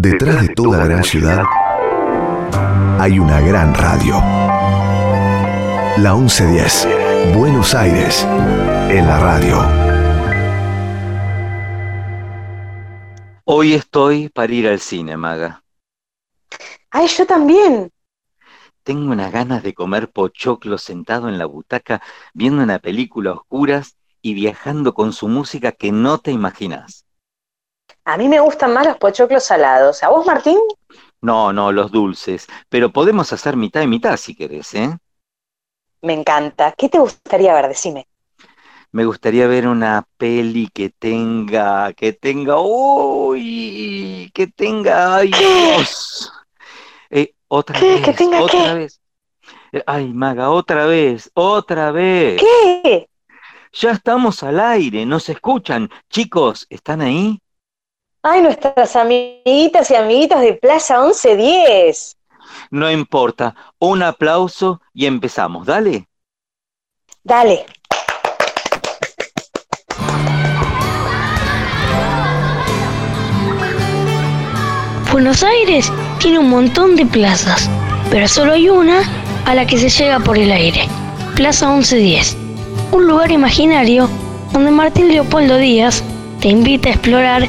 Detrás de toda gran ciudad hay una gran radio. La 1110, Buenos Aires, en la radio. Hoy estoy para ir al cine, Maga. Ay, yo también. Tengo unas ganas de comer pochoclo sentado en la butaca, viendo una película a oscuras y viajando con su música que no te imaginas. A mí me gustan más los pochoclos salados. ¿A vos, Martín? No, no, los dulces. Pero podemos hacer mitad y mitad si querés, ¿eh? Me encanta. ¿Qué te gustaría ver? Decime. Me gustaría ver una peli que tenga, que tenga, uy, que tenga, ay Dios. Eh, otra ¿Qué? vez, ¿Que tenga otra qué? vez. Eh, Ay, Maga, otra vez, otra vez. ¿Qué? Ya estamos al aire, nos escuchan. Chicos, ¿están ahí? Ay, nuestras amiguitas y amiguitos de Plaza 1110. No importa. Un aplauso y empezamos. Dale. Dale. Buenos Aires tiene un montón de plazas, pero solo hay una a la que se llega por el aire. Plaza 1110. Un lugar imaginario donde Martín Leopoldo Díaz te invita a explorar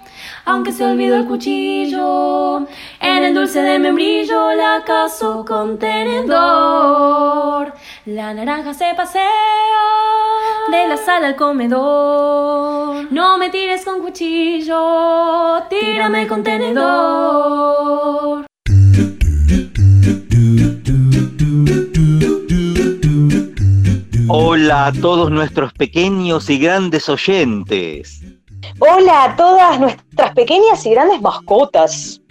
Aunque se olvidó el cuchillo, en el dulce de membrillo la caso con tenedor. La naranja se pasea de la sala al comedor. No me tires con cuchillo, tírame con tenedor. Hola a todos nuestros pequeños y grandes oyentes. Hola a todas nuestras pequeñas y grandes mascotas.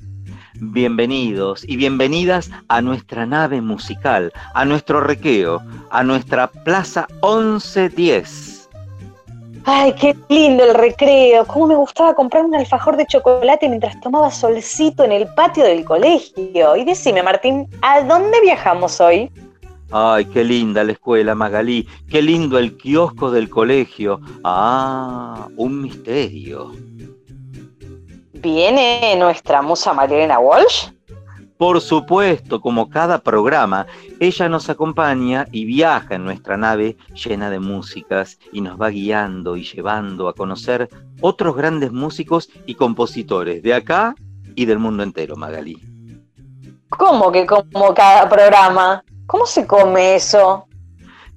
Bienvenidos y bienvenidas a nuestra nave musical, a nuestro requeo, a nuestra Plaza 1110. Ay, qué lindo el recreo. Cómo me gustaba comprar un alfajor de chocolate mientras tomaba solcito en el patio del colegio. Y decime, Martín, ¿a dónde viajamos hoy? Ay, qué linda la escuela, Magalí. Qué lindo el kiosco del colegio. Ah, un misterio. ¿Viene nuestra musa Marilena Walsh? Por supuesto, como cada programa, ella nos acompaña y viaja en nuestra nave llena de músicas y nos va guiando y llevando a conocer otros grandes músicos y compositores de acá y del mundo entero, Magalí. ¿Cómo que como cada programa? ¿Cómo se come eso?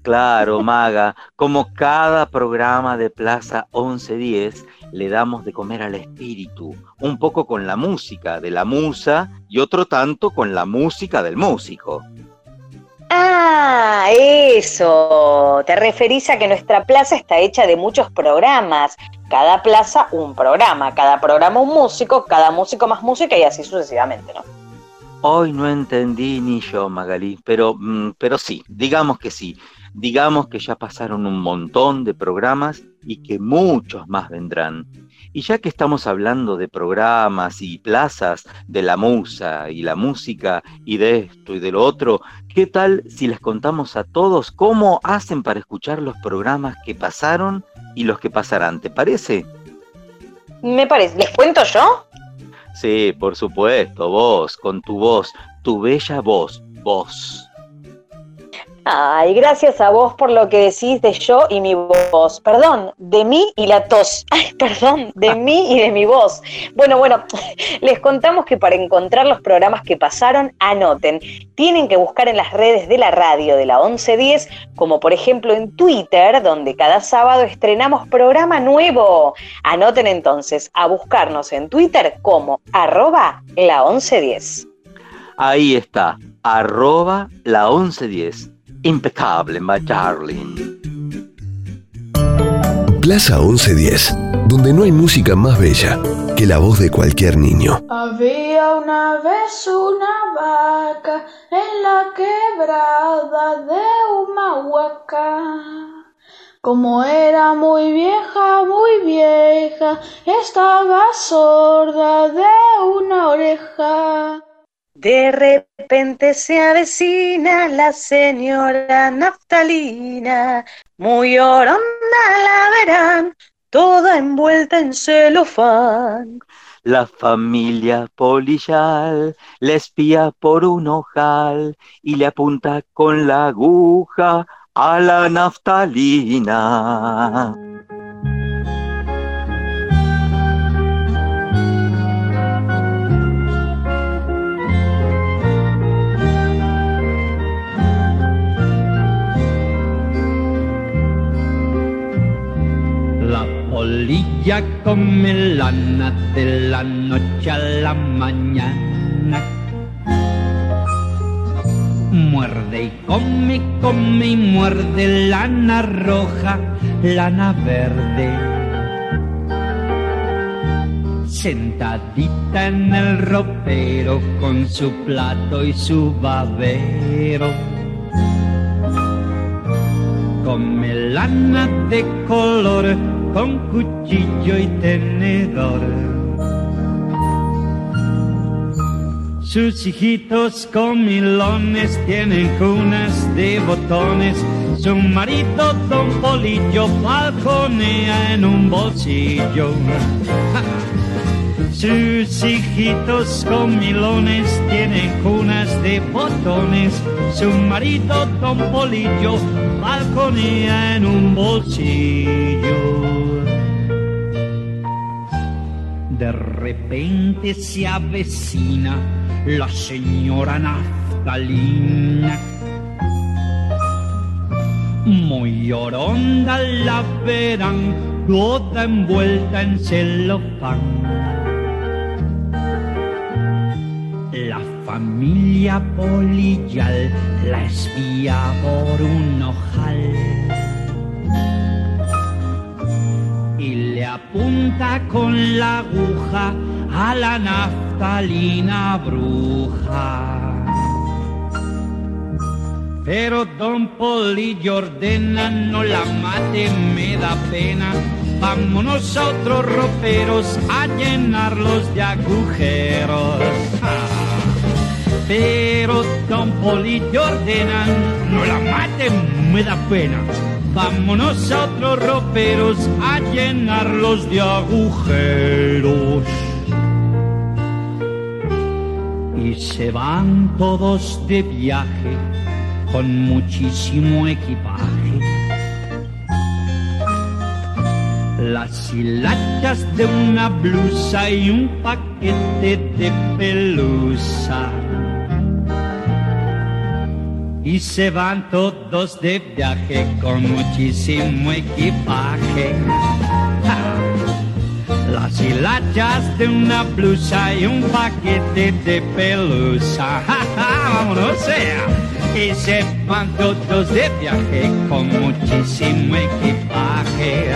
Claro, Maga, como cada programa de Plaza 1110, le damos de comer al espíritu, un poco con la música de la musa y otro tanto con la música del músico. Ah, eso. Te referís a que nuestra plaza está hecha de muchos programas. Cada plaza un programa, cada programa un músico, cada músico más música y así sucesivamente, ¿no? Hoy no entendí ni yo, Magalí, pero, mm, pero sí, digamos que sí. Digamos que ya pasaron un montón de programas y que muchos más vendrán. Y ya que estamos hablando de programas y plazas de la musa y la música y de esto y de lo otro, ¿qué tal si les contamos a todos cómo hacen para escuchar los programas que pasaron y los que pasarán? ¿Te parece? Me parece. ¿Les cuento yo? Sí, por supuesto, vos, con tu voz, tu bella voz, vos. Ay, gracias a vos por lo que decís de yo y mi voz. Perdón, de mí y la tos. Ay, perdón, de mí y de mi voz. Bueno, bueno, les contamos que para encontrar los programas que pasaron, anoten. Tienen que buscar en las redes de la radio de la 1110, como por ejemplo en Twitter, donde cada sábado estrenamos programa nuevo. Anoten entonces a buscarnos en Twitter como arroba la 1110. Ahí está, arroba la 1110. Impecable, my darling. Plaza 1110, donde no hay música más bella que la voz de cualquier niño. Había una vez una vaca en la quebrada de Humahuaca. Como era muy vieja, muy vieja, estaba sorda de una oreja. De repente se avecina la señora Naftalina, muy oronda la verán, toda envuelta en celofán. La familia polillal le espía por un ojal y le apunta con la aguja a la naftalina. Polilla come lana de la noche a la mañana. Muerde y come, come y muerde lana roja, lana verde. Sentadita en el ropero con su plato y su babero. Come lana de color con cuchillo y tenedor. Sus hijitos comilones tienen cunas de botones. Su marido, don Polillo, en un bolsillo. Sus hijitos comilones tienen cunas de botones. Su marido, don balconea en un bolsillo. De repente se avecina la señora Naftalina. Muy oronda la verán, toda envuelta en celofán. Familia polillal la espía por un ojal y le apunta con la aguja a la naftalina bruja. Pero don Polillo ordena, no la mate, me da pena. Vámonos a otros roperos a llenarlos de agujeros. Pero don Polillo ordena, no la maten, me da pena. Vámonos a otros roperos a llenarlos de agujeros. Y se van todos de viaje con muchísimo equipaje. Las hilachas de una blusa y un paquete de pelusa. Y se van todos de viaje con muchísimo equipaje. Las hilachas de una blusa y un paquete de pelusa. ¡Ja, ja! ¡Vámonos, sea! Y se van todos de viaje con muchísimo equipaje.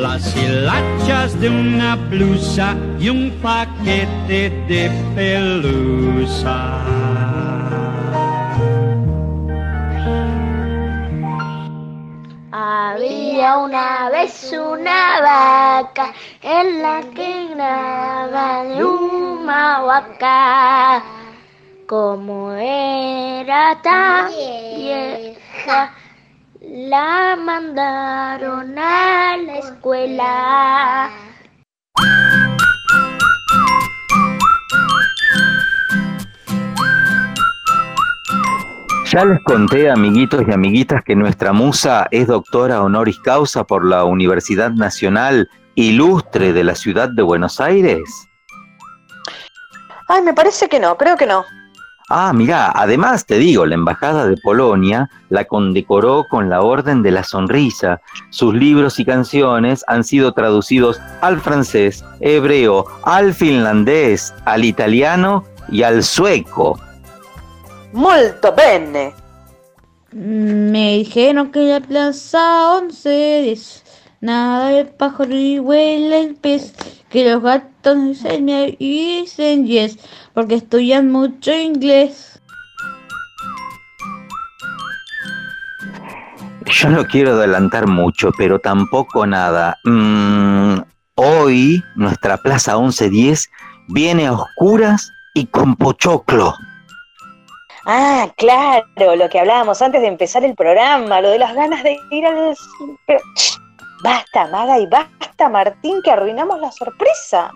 Las hilachas de una blusa y un paquete de pelusa. Había una vez una vaca en la que graba de una vaca. Como era tan vieja, la mandaron a la escuela. Ya les conté, amiguitos y amiguitas, que nuestra musa es doctora honoris causa por la Universidad Nacional Ilustre de la Ciudad de Buenos Aires. Ay, me parece que no, creo que no. Ah, mira, además te digo, la Embajada de Polonia la condecoró con la Orden de la Sonrisa. Sus libros y canciones han sido traducidos al francés, hebreo, al finlandés, al italiano y al sueco. Molto bene. Me dijeron que la plaza 11 es nada el pájaro y huele el pez, que los gatos entonces me dicen yes, porque estudian mucho inglés. Yo no quiero adelantar mucho, pero tampoco nada. Mm, hoy nuestra Plaza 1110 viene a oscuras y con pochoclo. Ah, claro, lo que hablábamos antes de empezar el programa, lo de las ganas de ir al... Pero, basta, Maga, y basta, Martín, que arruinamos la sorpresa.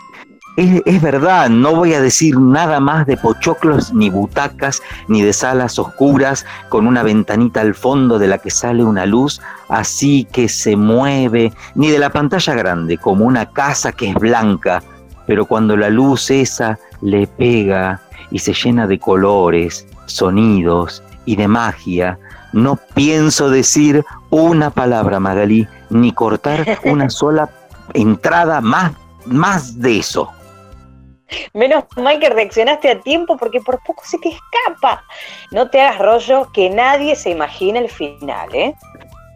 Es, es, verdad, no voy a decir nada más de pochoclos, ni butacas, ni de salas oscuras con una ventanita al fondo de la que sale una luz así que se mueve, ni de la pantalla grande como una casa que es blanca, pero cuando la luz esa le pega y se llena de colores, sonidos y de magia, no pienso decir una palabra, Magalí, ni cortar una sola entrada más, más de eso. Menos mal que reaccionaste a tiempo porque por poco se te escapa. No te hagas rollo que nadie se imagina el final, ¿eh?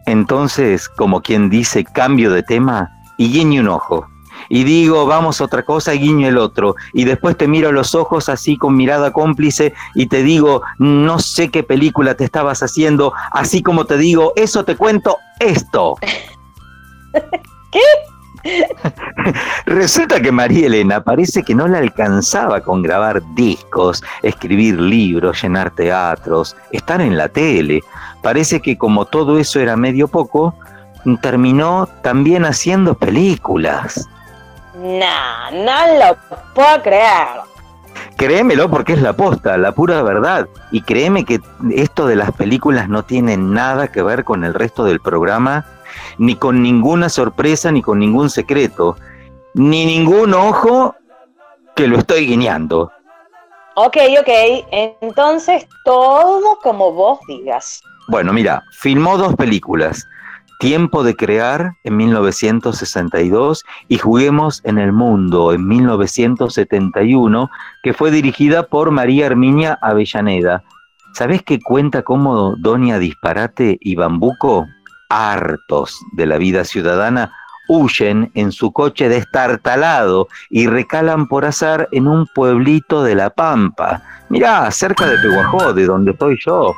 Entonces, como quien dice, cambio de tema y guiñe un ojo y digo, vamos a otra cosa, y guiño el otro. Y después te miro a los ojos así con mirada cómplice y te digo, no sé qué película te estabas haciendo, así como te digo, eso te cuento esto. ¿Qué? Resulta que María Elena parece que no le alcanzaba con grabar discos, escribir libros, llenar teatros, estar en la tele. Parece que como todo eso era medio poco, terminó también haciendo películas. No, no lo puedo creer. Créemelo porque es la posta, la pura verdad. Y créeme que esto de las películas no tiene nada que ver con el resto del programa, ni con ninguna sorpresa, ni con ningún secreto, ni ningún ojo que lo estoy guiñando. Ok, ok, entonces todo como vos digas. Bueno, mira, filmó dos películas. Tiempo de crear en 1962 y Juguemos en el Mundo en 1971, que fue dirigida por María Herminia Avellaneda. ¿Sabés qué cuenta cómo Doña Disparate y Bambuco, hartos de la vida ciudadana, huyen en su coche destartalado y recalan por azar en un pueblito de La Pampa? Mirá, cerca de Peguajó, de donde estoy yo.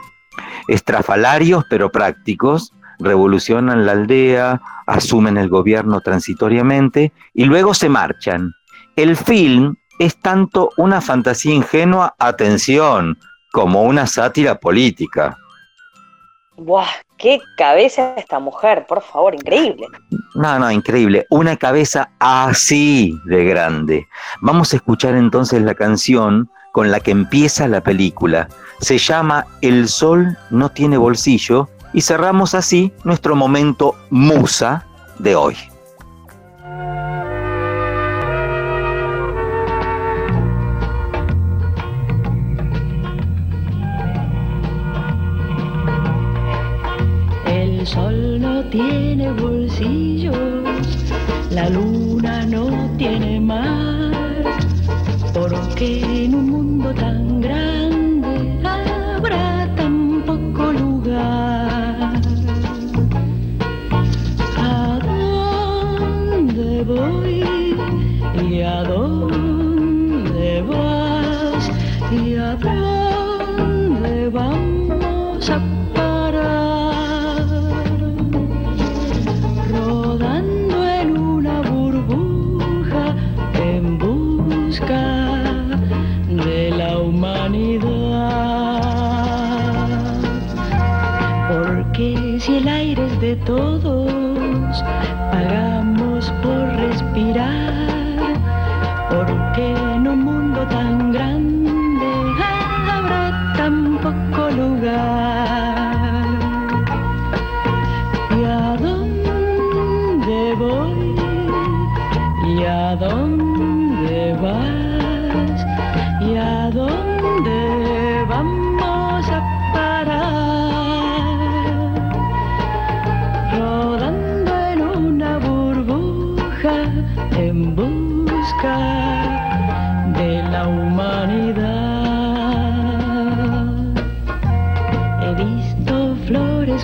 Estrafalarios pero prácticos, revolucionan la aldea, asumen el gobierno transitoriamente y luego se marchan. El film es tanto una fantasía ingenua, atención, como una sátira política. ¡Buah! ¡Qué cabeza esta mujer! Por favor, increíble. No, no, increíble. Una cabeza así de grande. Vamos a escuchar entonces la canción con la que empieza la película. Se llama El sol no tiene bolsillo y cerramos así nuestro momento musa de hoy. El sol no tiene bolsillos, la luna no tiene mar, porque en un mundo tan aire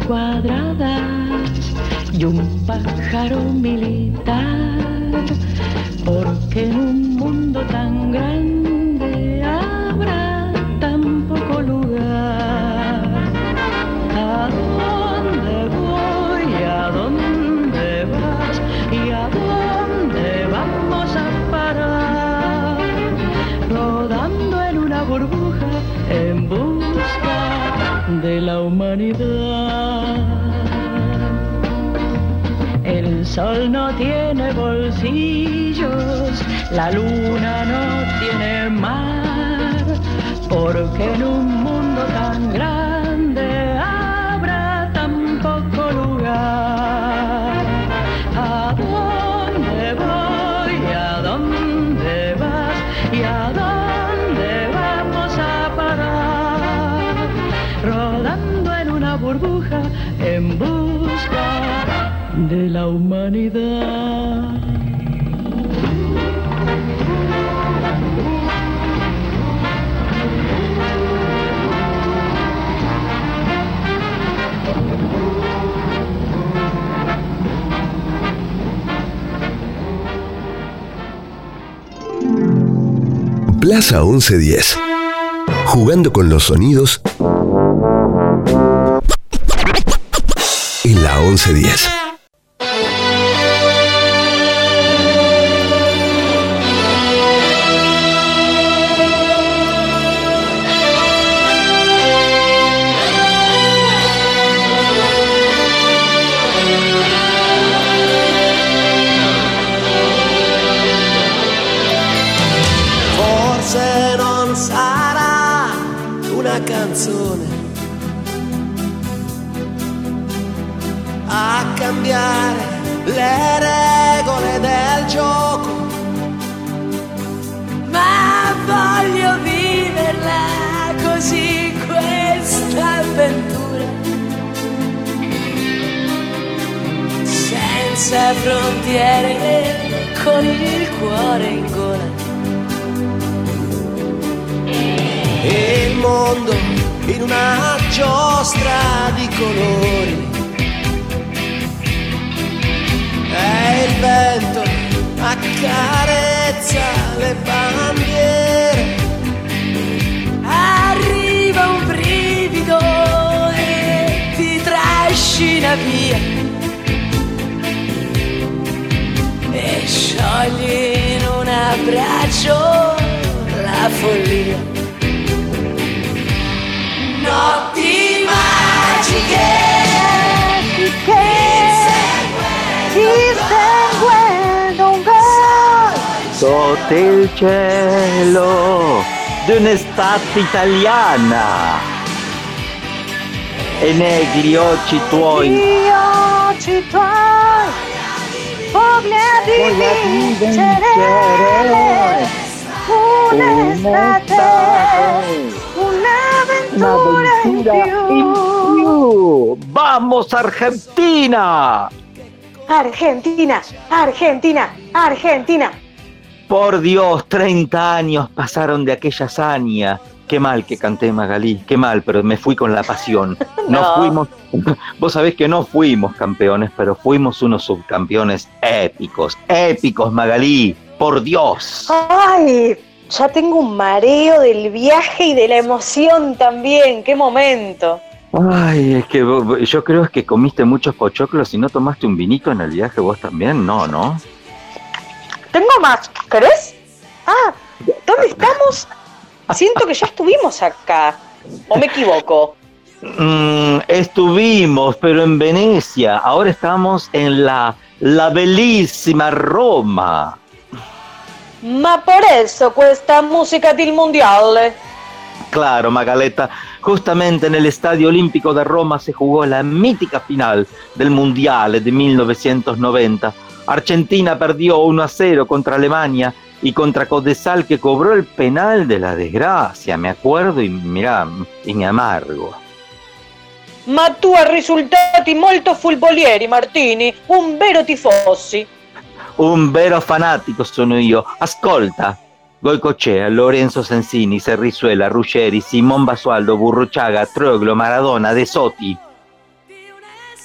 flores cuadradas y un pájaro militar. Porque en un mundo tan grande la humanidad. El sol no tiene bolsillos, la luna no tiene mar, porque en un mundo tan grande de la humanidad. Plaza 1110. Jugando con los sonidos en la 1110. Giostra di colori. E il vento accarezza le bandiere. Arriva un brivido e ti trascina via. E sciogli in un abbraccio la follia. Notti Il cielo di un'estate italiana e negli occhi tuoi occhi tuoi voglia di vincere un'estate un'avventura in più. ¡Vamos Argentina! Argentina, Argentina, Argentina. Por Dios, 30 años pasaron de aquella hazaña. Qué mal que canté Magalí, qué mal, pero me fui con la pasión. No, No. fuimos, vos sabés que no fuimos campeones, pero fuimos unos subcampeones épicos, épicos Magalí, por Dios. Ay, ya tengo un mareo del viaje y de la emoción también. Qué momento. Ay, es que yo creo que comiste muchos pochoclos y no tomaste un vinito en el viaje vos también, no, ¿no? Tengo más. ¿Querés? Ah, ¿dónde estamos? Siento que ya estuvimos acá. ¿O me equivoco? Mm, estuvimos, pero en Venecia. Ahora estamos en la, la bellísima Roma. Ma por eso questa musica del mondiale. Claro, Magaleta. Justamente en el Estadio Olímpico de Roma se jugó la mítica final del Mundial de 1990. Argentina perdió 1 a 0 contra Alemania y contra Codesal que cobró el penal de la desgracia. Me acuerdo y mirá, y me amargo. Ma tu hai risultati molto fulbolieri, Martini. Un vero tifosi. Un vero fanatico sono io. Ascolta. Goicochea, Lorenzo Sensini, Serrizuela, Ruggeri, Simón Basualdo, Burruchaga, Troglio, Maradona, De Sotti.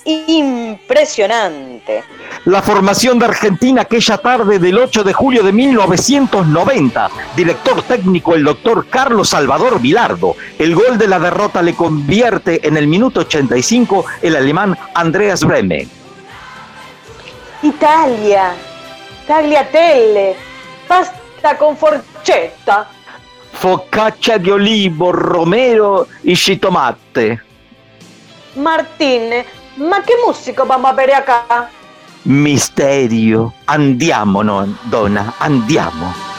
Impresionante. La formación de Argentina aquella tarde del 8 de julio de 1990. Director técnico el doctor Carlos Salvador Vilardo. El gol de la derrota le convierte en el minuto 85 el alemán Andreas Breme. Italia, tagliatelle, pasta con forchetta. Focaccia di olivo, romero y chitomate. Martín, ma che musica vamos a bere acá? Misterio. Andiamo, no, donna, andiamo.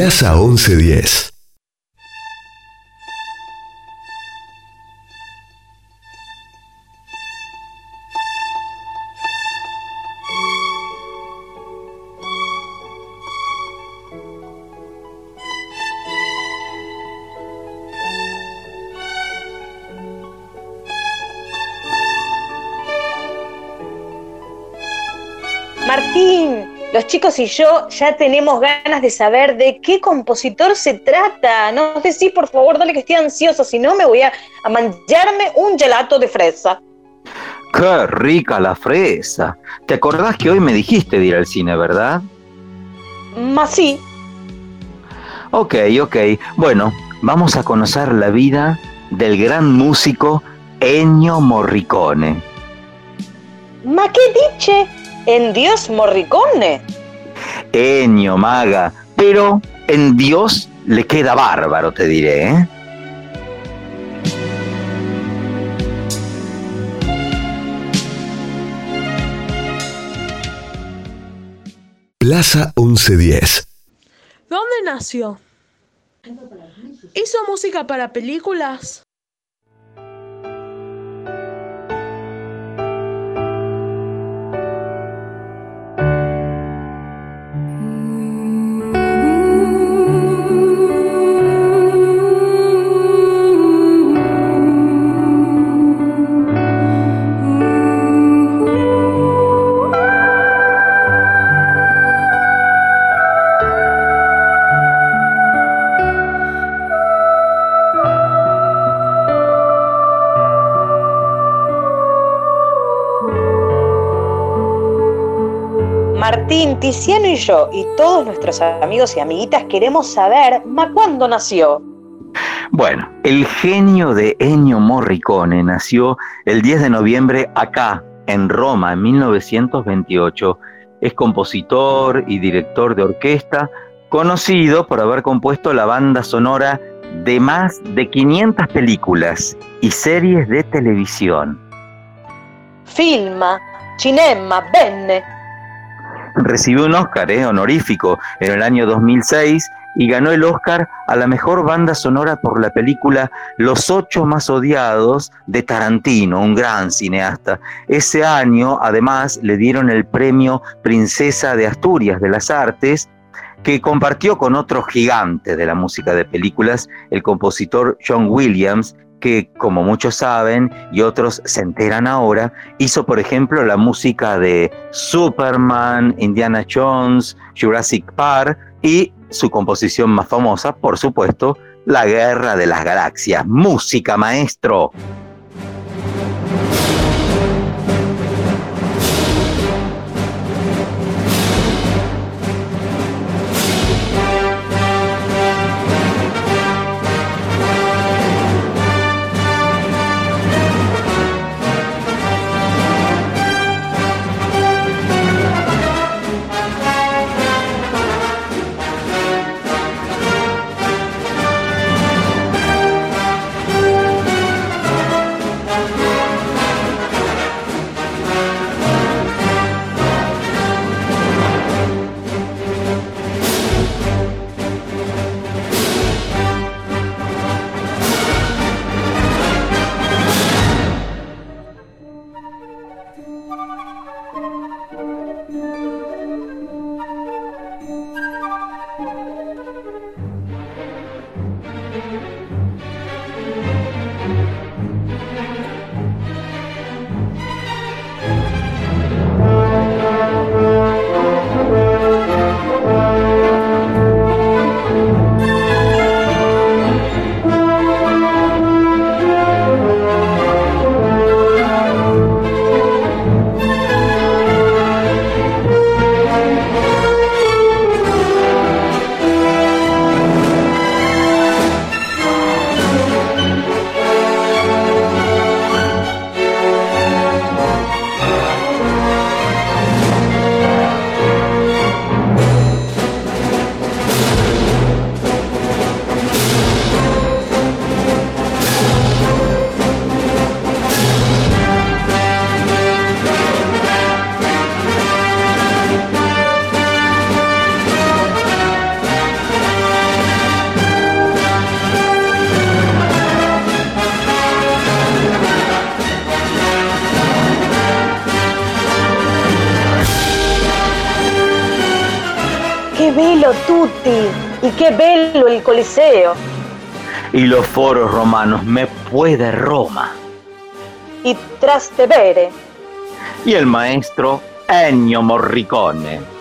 Plaza 1110. Los chicos y yo ya tenemos ganas de saber de qué compositor se trata. No sé si por favor, dale que estoy ansioso, si no me voy a, a manjarme un gelato de fresa. Qué rica la fresa. ¿Te acordás que hoy me dijiste de ir al cine, verdad? Más sí, Ok, ok. Bueno, vamos a conocer la vida del gran músico Ennio Morricone. ma qué dice en Dios Morricone. Ennio, maga, pero en Dios le queda bárbaro, te diré, ¿eh? Plaza 1110. ¿Dónde nació? ¿Hizo música para películas? Tiziano y yo y todos nuestros amigos y amiguitas queremos saber, ¿ma cuándo nació? Bueno, el genio de Ennio Morricone nació el 10 de noviembre acá, en Roma, en 1928. Es compositor y director de orquesta, conocido por haber compuesto la banda sonora de más de 500 películas y series de televisión. Filma, cinema, benne. Recibió un Oscar eh, honorífico en el año 2006 y ganó el Oscar a la mejor banda sonora por la película Los ocho más odiados de Tarantino, un gran cineasta. Ese año, además, le dieron el premio Princesa de Asturias de las Artes, que compartió con otro gigante de la música de películas, el compositor John Williams, que como muchos saben y otros se enteran ahora, hizo por ejemplo la música de Superman, Indiana Jones, Jurassic Park y su composición más famosa, por supuesto, La Guerra de las Galaxias. Música, maestro. Tutti y qué bello el Coliseo. Y los foros romanos, me puede Roma. Y Trastevere. Y el maestro Ennio Morricone.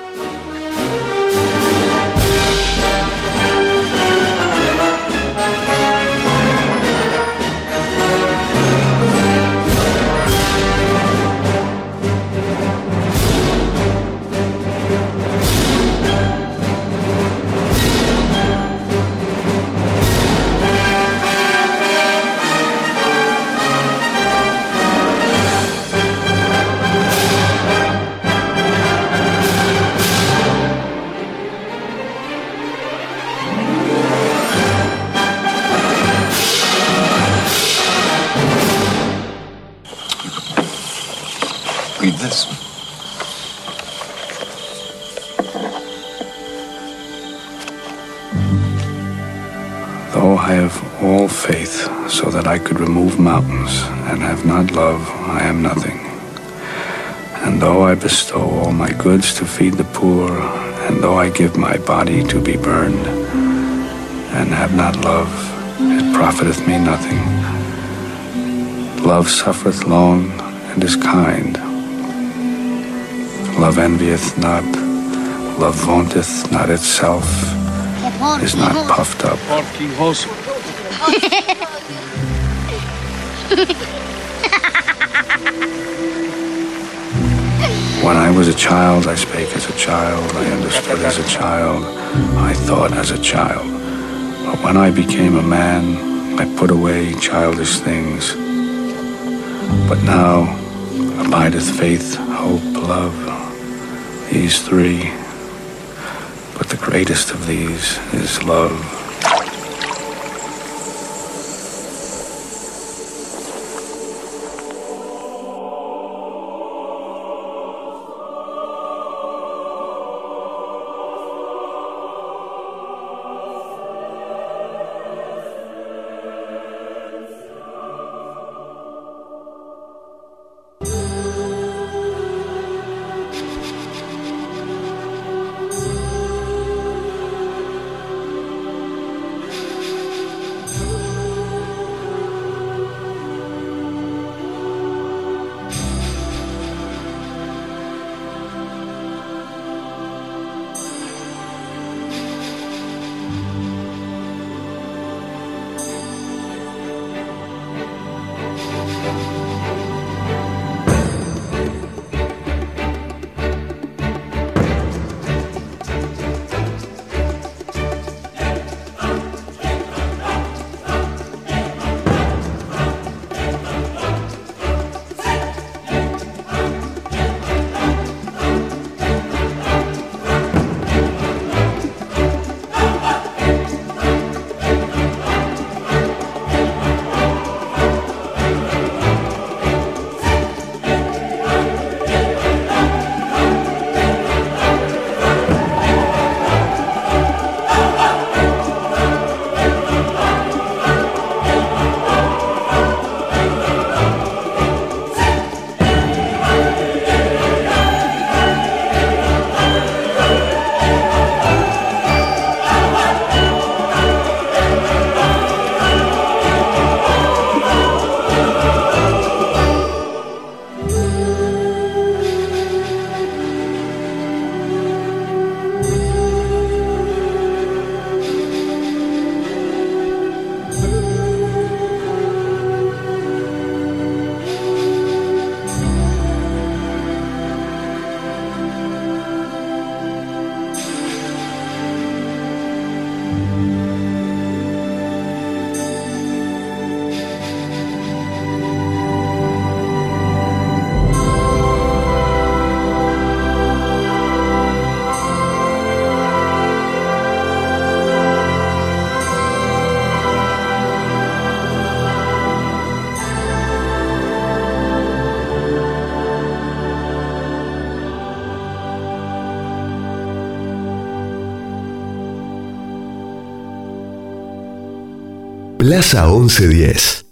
This. Though I have all faith so that I could remove mountains and have not love, I am nothing. And though I bestow all my goods to feed the poor, and though I give my body to be burned, and have not love, it profiteth me nothing. Love suffereth long and is kind. Love envieth not. Love vaunteth not itself, is not puffed up. When I was a child, I spake as a child, I understood as a child, I thought as a child. But when I became a man, I put away childish things. But now abideth faith, hope, love, these three. But the greatest of these is love. Plaza 1110.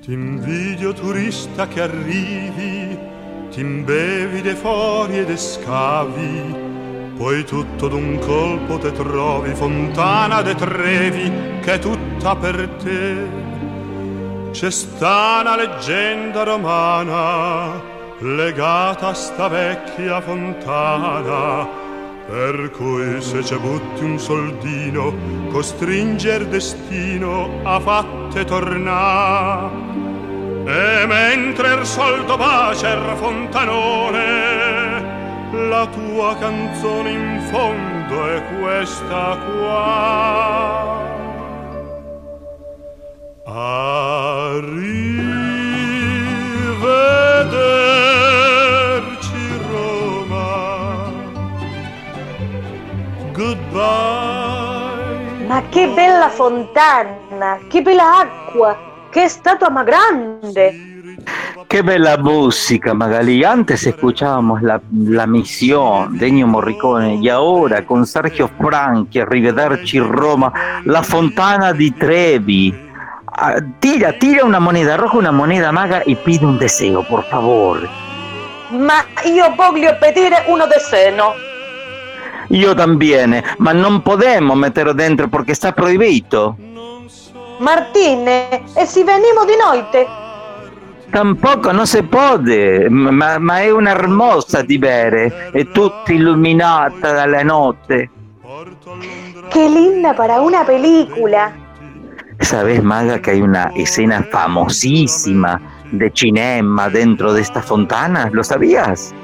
Ti invidio turista che arrivi, ti imbevi de fori e de scavi, poi tutto d'un colpo te trovi, fontana de trevi che è tutta per te. C'è sta una leggenda romana legata a sta vecchia fontana, per cui se ci butti un soldino, costringer destino a fatte tornare. E mentre il soldo bacer fontanone, la tua canzone in fondo è questa qua. Fontana, che bella acqua, che statua más grande. Qué bella música, Magalí. Antes escuchábamos la, la misión de Ennio Morricone y ahora con Sergio Franchi, Arrivederci Roma, la Fontana di Trevi. Ah, tira, tira una moneda roja, una moneda maga y pide un deseo, por favor. Ma io voglio pedire uno de seno. Io también, ma non podemos meterlo dentro porque está proibito. Martine, e si venimo di noite? Tampoco, no se puede, ma, ma è una hermosa di bere, è tutta illuminata dalla notte. Qué linda para una película. ¿Sabes, Maga, que hay una escena famosísima de cinema dentro de esta fontana? ¿Lo sabías?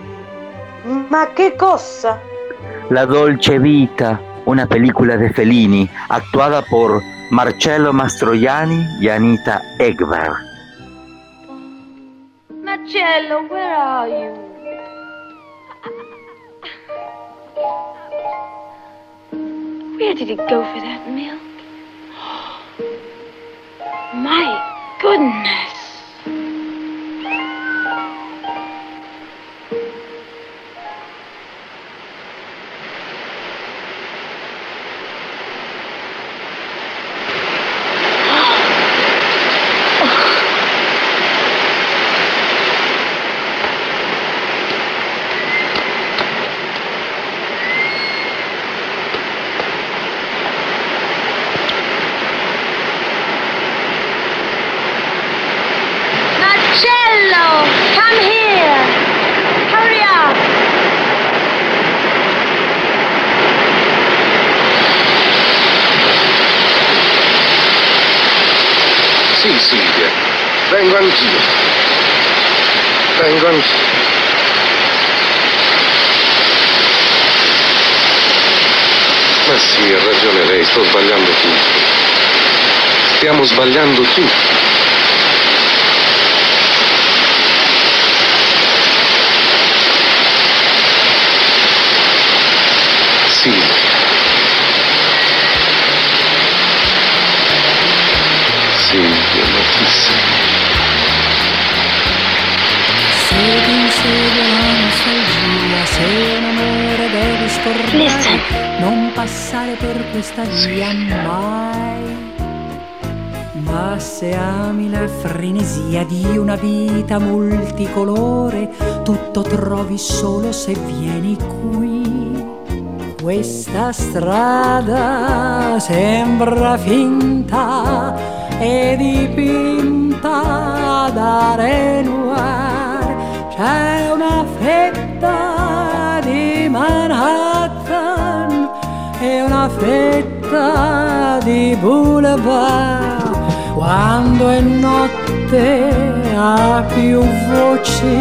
Ma che cosa? La Dolce Vita, una película de Fellini, actuada por Marcello Mastroianni y Anita Ekberg. Marcello, where are you? Where did he go for that milk? My goodness. Stiamo sbagliando tutto. Silvia. Silvia, ma chi sei? Se ti insegue la nostalgia, se un amore devi scordare, non passare per questa via frenesia di una vita multicolore, tutto trovi solo se vieni qui. Questa strada sembra finta e dipinta da Renoir. C'è una fetta di Manhattan e una fetta di Boulevard. Quando è notte ha più voci,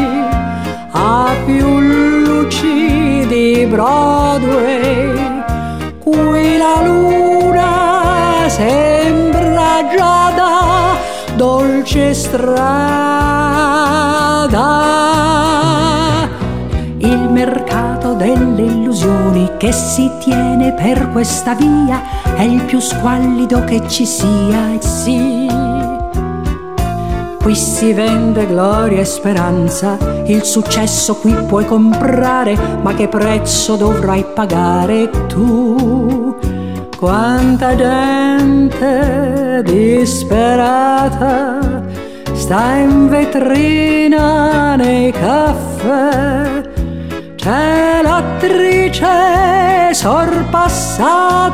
ha più luci di Broadway. Qui la luna sembra già da dolce strada. Il mercato delle illusioni che si tiene per questa via è il più squallido che ci sia, sì. Qui si vende gloria e speranza, il successo qui puoi comprare, ma che prezzo dovrai pagare tu? Quanta gente disperata sta in vetrina nei caffè. C'è l'attrice sorpassata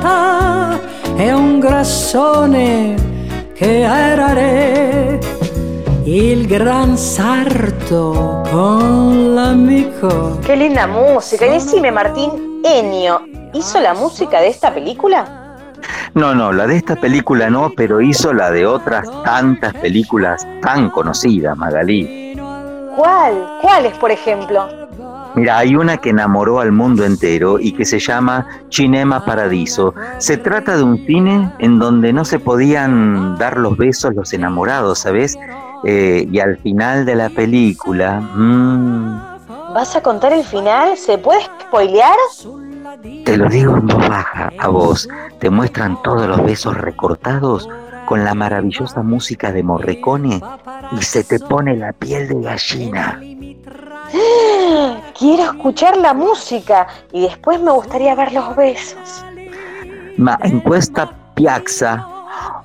e un grassone che era re. Il gran sarto con l'amico. Qué linda música. Y decime, Martín, Ennio, ¿hizo la música de esta película? No, no, la de esta película no, pero hizo la de otras tantas películas tan conocidas, Magalí. ¿Cuál? ¿Cuáles, por ejemplo? Mira, hay una que enamoró al mundo entero y que se llama Cinema Paradiso. Se trata de un cine en donde no se podían dar los besos los enamorados, ¿sabes? Eh, y al final de la película... mm, ¿Vas a contar el final? ¿Se puede spoilear? Te lo digo en voz baja a vos. Te muestran todos los besos recortados con la maravillosa música de Morricone y se te pone la piel de gallina. Quiero escuchar la música y después me gustaría ver los besos. Ma in questa piazza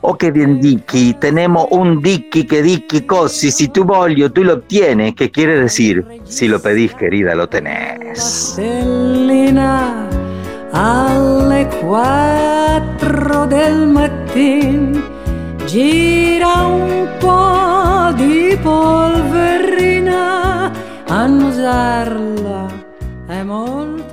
o che Dicky tenemos un Dicky que Dicky così, si tu voglio tú lo obtienes, que quiere decir, si lo pedís querida lo tenés. Stellina alle quattro del mattino gira un po' di polverina annusarla. È molto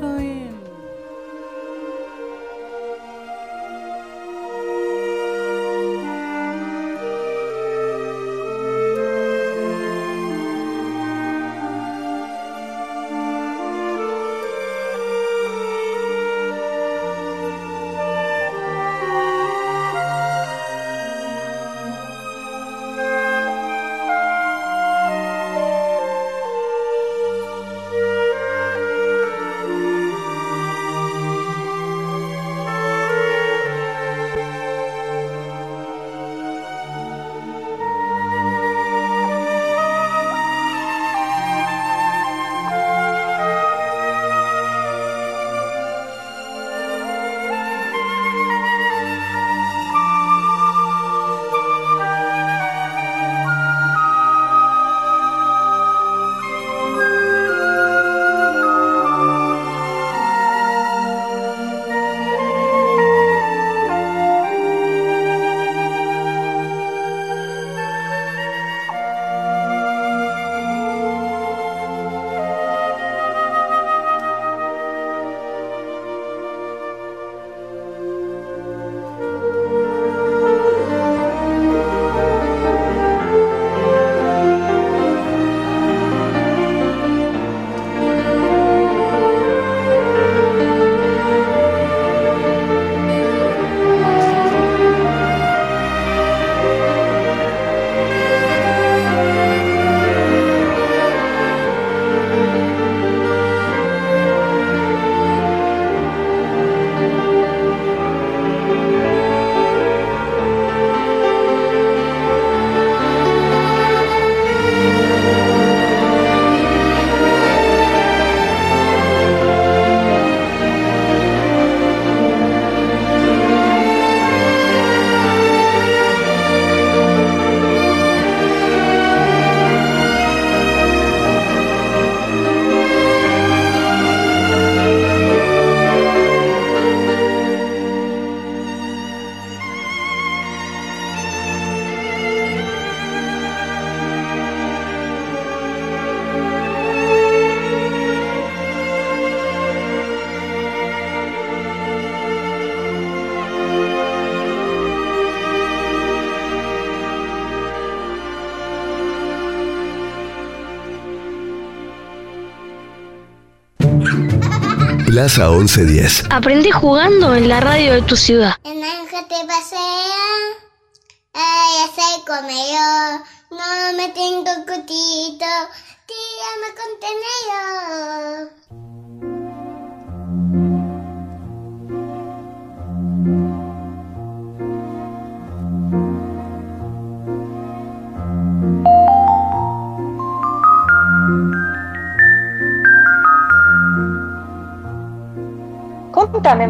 Plaza 1110. Aprendí jugando en la radio de tu ciudad.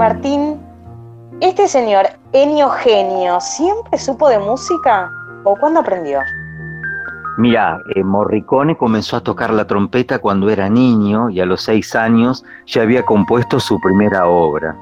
Martín, ¿este señor Ennio Genio siempre supo de música o cuándo aprendió? Mira, eh, Morricone comenzó a tocar la trompeta cuando era niño y a los seis años ya había compuesto su primera obra.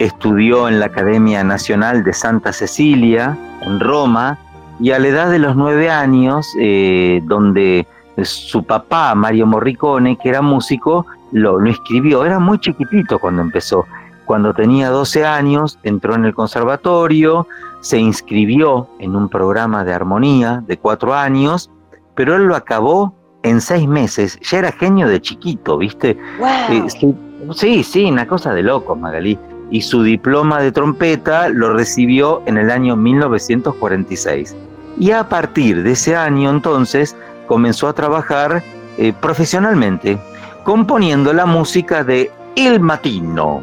Estudió en la Academia Nacional de Santa Cecilia, en Roma, y a la edad de los nueve años, eh, donde su papá, Mario Morricone, que era músico, lo, lo escribió. Era muy chiquitito cuando empezó. Cuando tenía 12 años, entró en el conservatorio, se inscribió en un programa de armonía de cuatro años, pero él lo acabó en seis meses. Ya era genio de chiquito, ¿viste? Eh, sí, sí, una cosa de loco, Magalí y su diploma de trompeta lo recibió en el año 1946. Y a partir de ese año entonces comenzó a trabajar eh, profesionalmente, componiendo la música de Il Matino,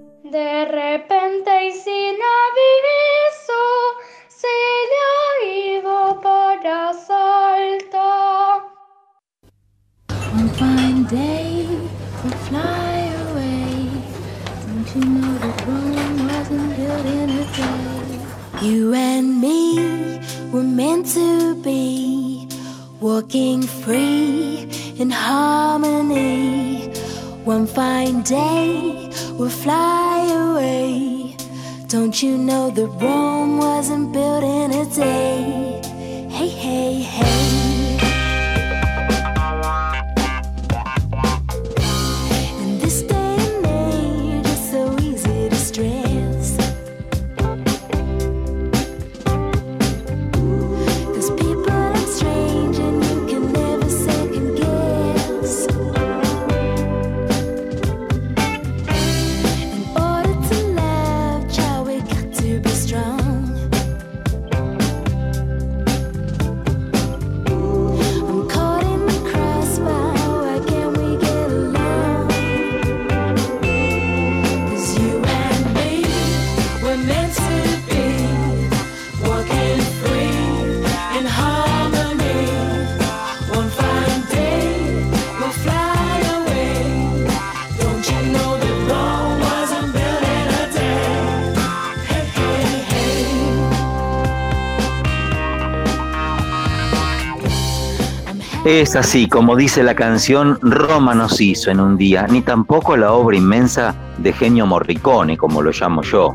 Es así, como dice la canción, Roma no se hizo en un día, ni tampoco la obra inmensa de genio Morricone, como lo llamo yo.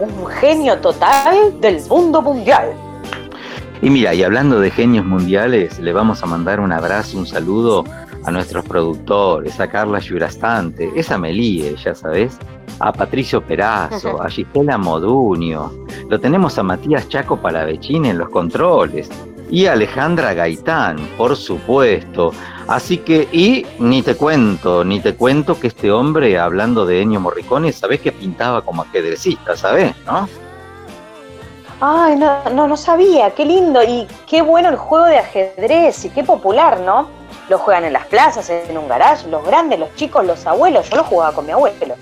Un genio total del mundo mundial. Y mira, y hablando de genios mundiales, le vamos a mandar un abrazo, un saludo a nuestros productores, a Carla Yurastante, es a Melie, ya sabes, a Patricio Perazo, a Gisela Modunio, lo tenemos a Matías Chaco Palavecini en los controles, y Alejandra Gaitán, por supuesto. Así que, y ni te cuento, ni te cuento que este hombre, hablando de Ennio Morricone, sabés que pintaba como ajedrecista, ¿sabés? ¿No? Ay, no, no, no sabía, qué lindo y qué bueno el juego de ajedrez y qué popular, ¿no? Lo juegan en las plazas, en un garage, los grandes, los chicos, los abuelos. Yo lo jugaba con mi abuelo.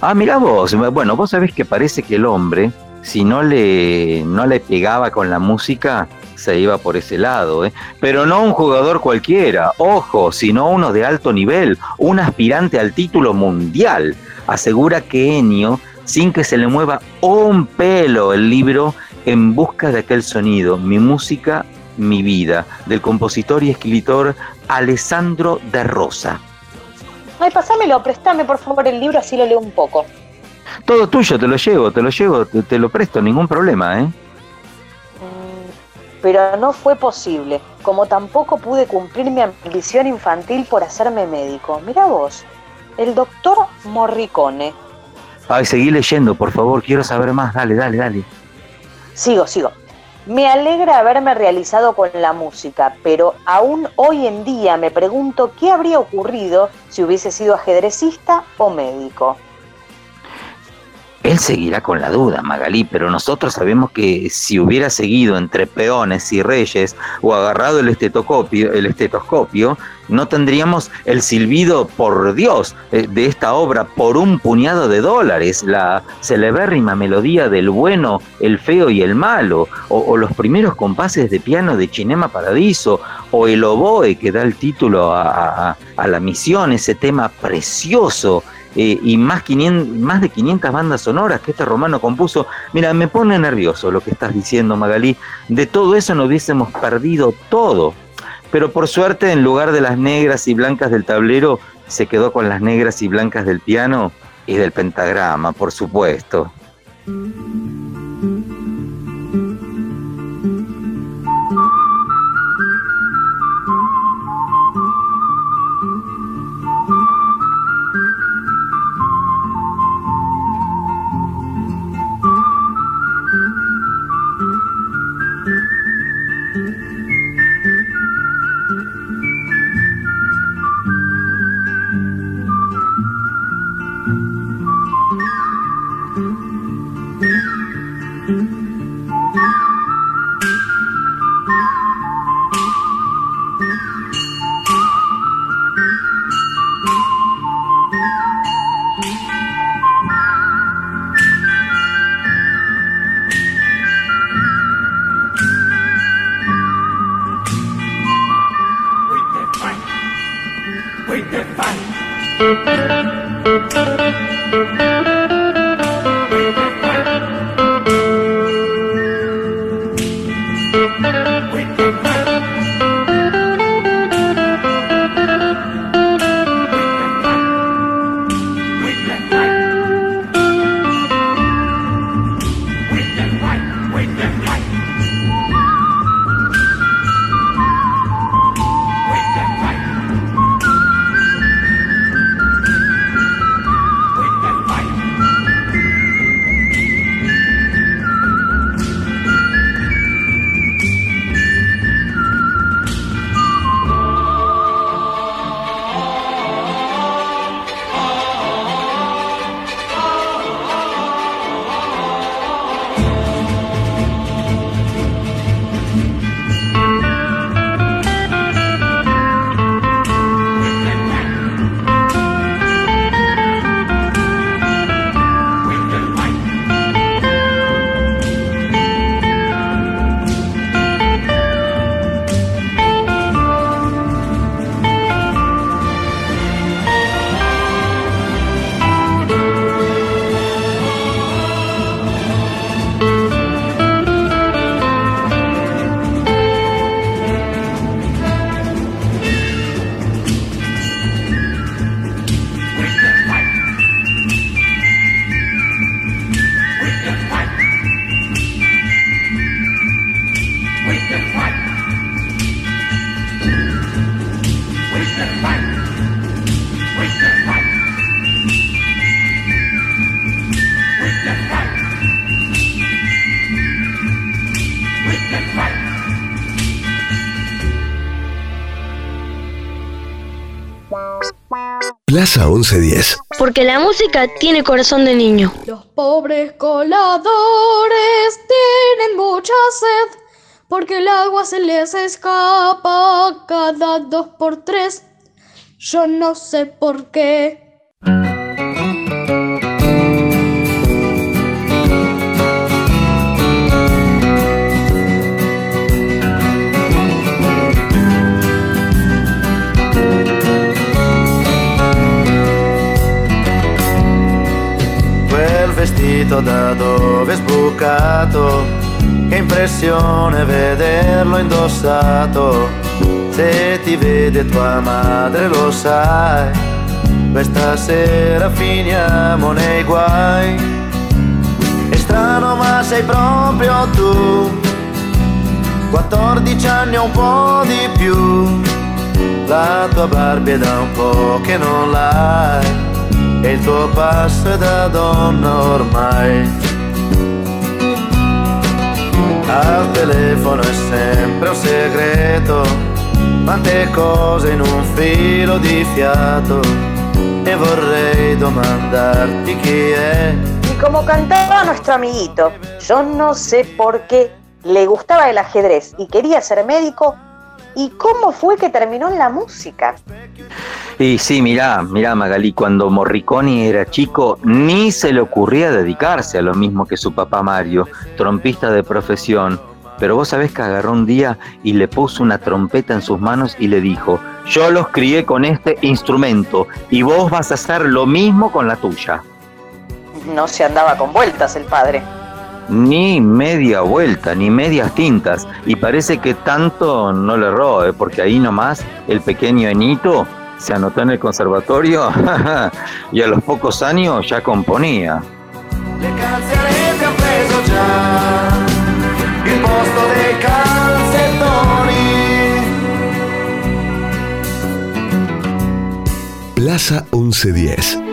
Ah, mira vos, bueno, vos sabés que parece que el hombre, si no le, no le pegaba con la música, se iba por ese lado, ¿eh? pero no un jugador cualquiera, ojo, sino uno de alto nivel, un aspirante al título mundial. Asegura que Ennio, sin que se le mueva un pelo el libro, En busca de aquel sonido, mi música, mi vida, del compositor y escritor Alessandro de Rosa. Ay, pasámelo, préstame por favor el libro, así lo leo un poco. Todo tuyo, te lo llevo, te lo llevo, te, te lo presto, ningún problema, ¿eh? Pero no fue posible, como tampoco pude cumplir mi ambición infantil por hacerme médico. Mira vos, el doctor Morricone. Ay, seguí leyendo, por favor, quiero saber más. Dale, dale, dale. Sigo, sigo. Me alegra haberme realizado con la música, pero aún hoy en día me pregunto qué habría ocurrido si hubiese sido ajedrecista o médico. Él seguirá con la duda, Magalí, pero nosotros sabemos que si hubiera seguido entre peones y reyes o agarrado el estetoscopio, el estetoscopio no tendríamos el silbido por Dios eh, de esta obra por un puñado de dólares, la celebérrima melodía del bueno, el feo y el malo, o, los primeros compases de piano de Cinema Paradiso, o el oboe que da el título a la misión, ese tema precioso eh, y más, 500 más de 500 bandas sonoras que este romano compuso. Mira, me pone nervioso lo que estás diciendo, Magalí. De todo eso no hubiésemos perdido todo. Pero por suerte, en lugar de las negras y blancas del tablero, se quedó con las negras y blancas del piano y del pentagrama, por supuesto. Plaza 1110. Porque la música tiene corazón de niño. Los pobres coladores tienen mucha sed porque el agua se les escapa cada dos por tres. Yo no sé por qué. Vestito da dove è sbucato, che impressione vederlo indossato. Se ti vede tua madre lo sai, questa sera finiamo nei guai. È strano ma sei proprio tu, 14 anni o un po' di più. La tua Barbie da un po' che non l'hai. Il tuo passo da donna ormai. Al telefono è sempre un segreto, quante cose in un filo di fiato. E vorrei domandarti chi è. Y como cantaba nuestro amiguito, yo no sé por qué le gustaba el ajedrez y quería ser médico, y cómo fue que terminó en la música. Y sí, mirá, mirá Magalí, cuando Morricone era chico, ni se le ocurría dedicarse a lo mismo que su papá Mario, trompista de profesión. Pero vos sabés que agarró un día y le puso una trompeta en sus manos y le dijo, yo los crié con este instrumento y vos vas a hacer lo mismo con la tuya. No se andaba con vueltas el padre. Ni media vuelta, ni medias tintas. Y parece que tanto no le erró, ¿eh? porque ahí nomás el pequeño Enito se anotó en el conservatorio y a los pocos años ya componía. Le calzerete han preso già il posto dei calzettoni. Plaza 1110.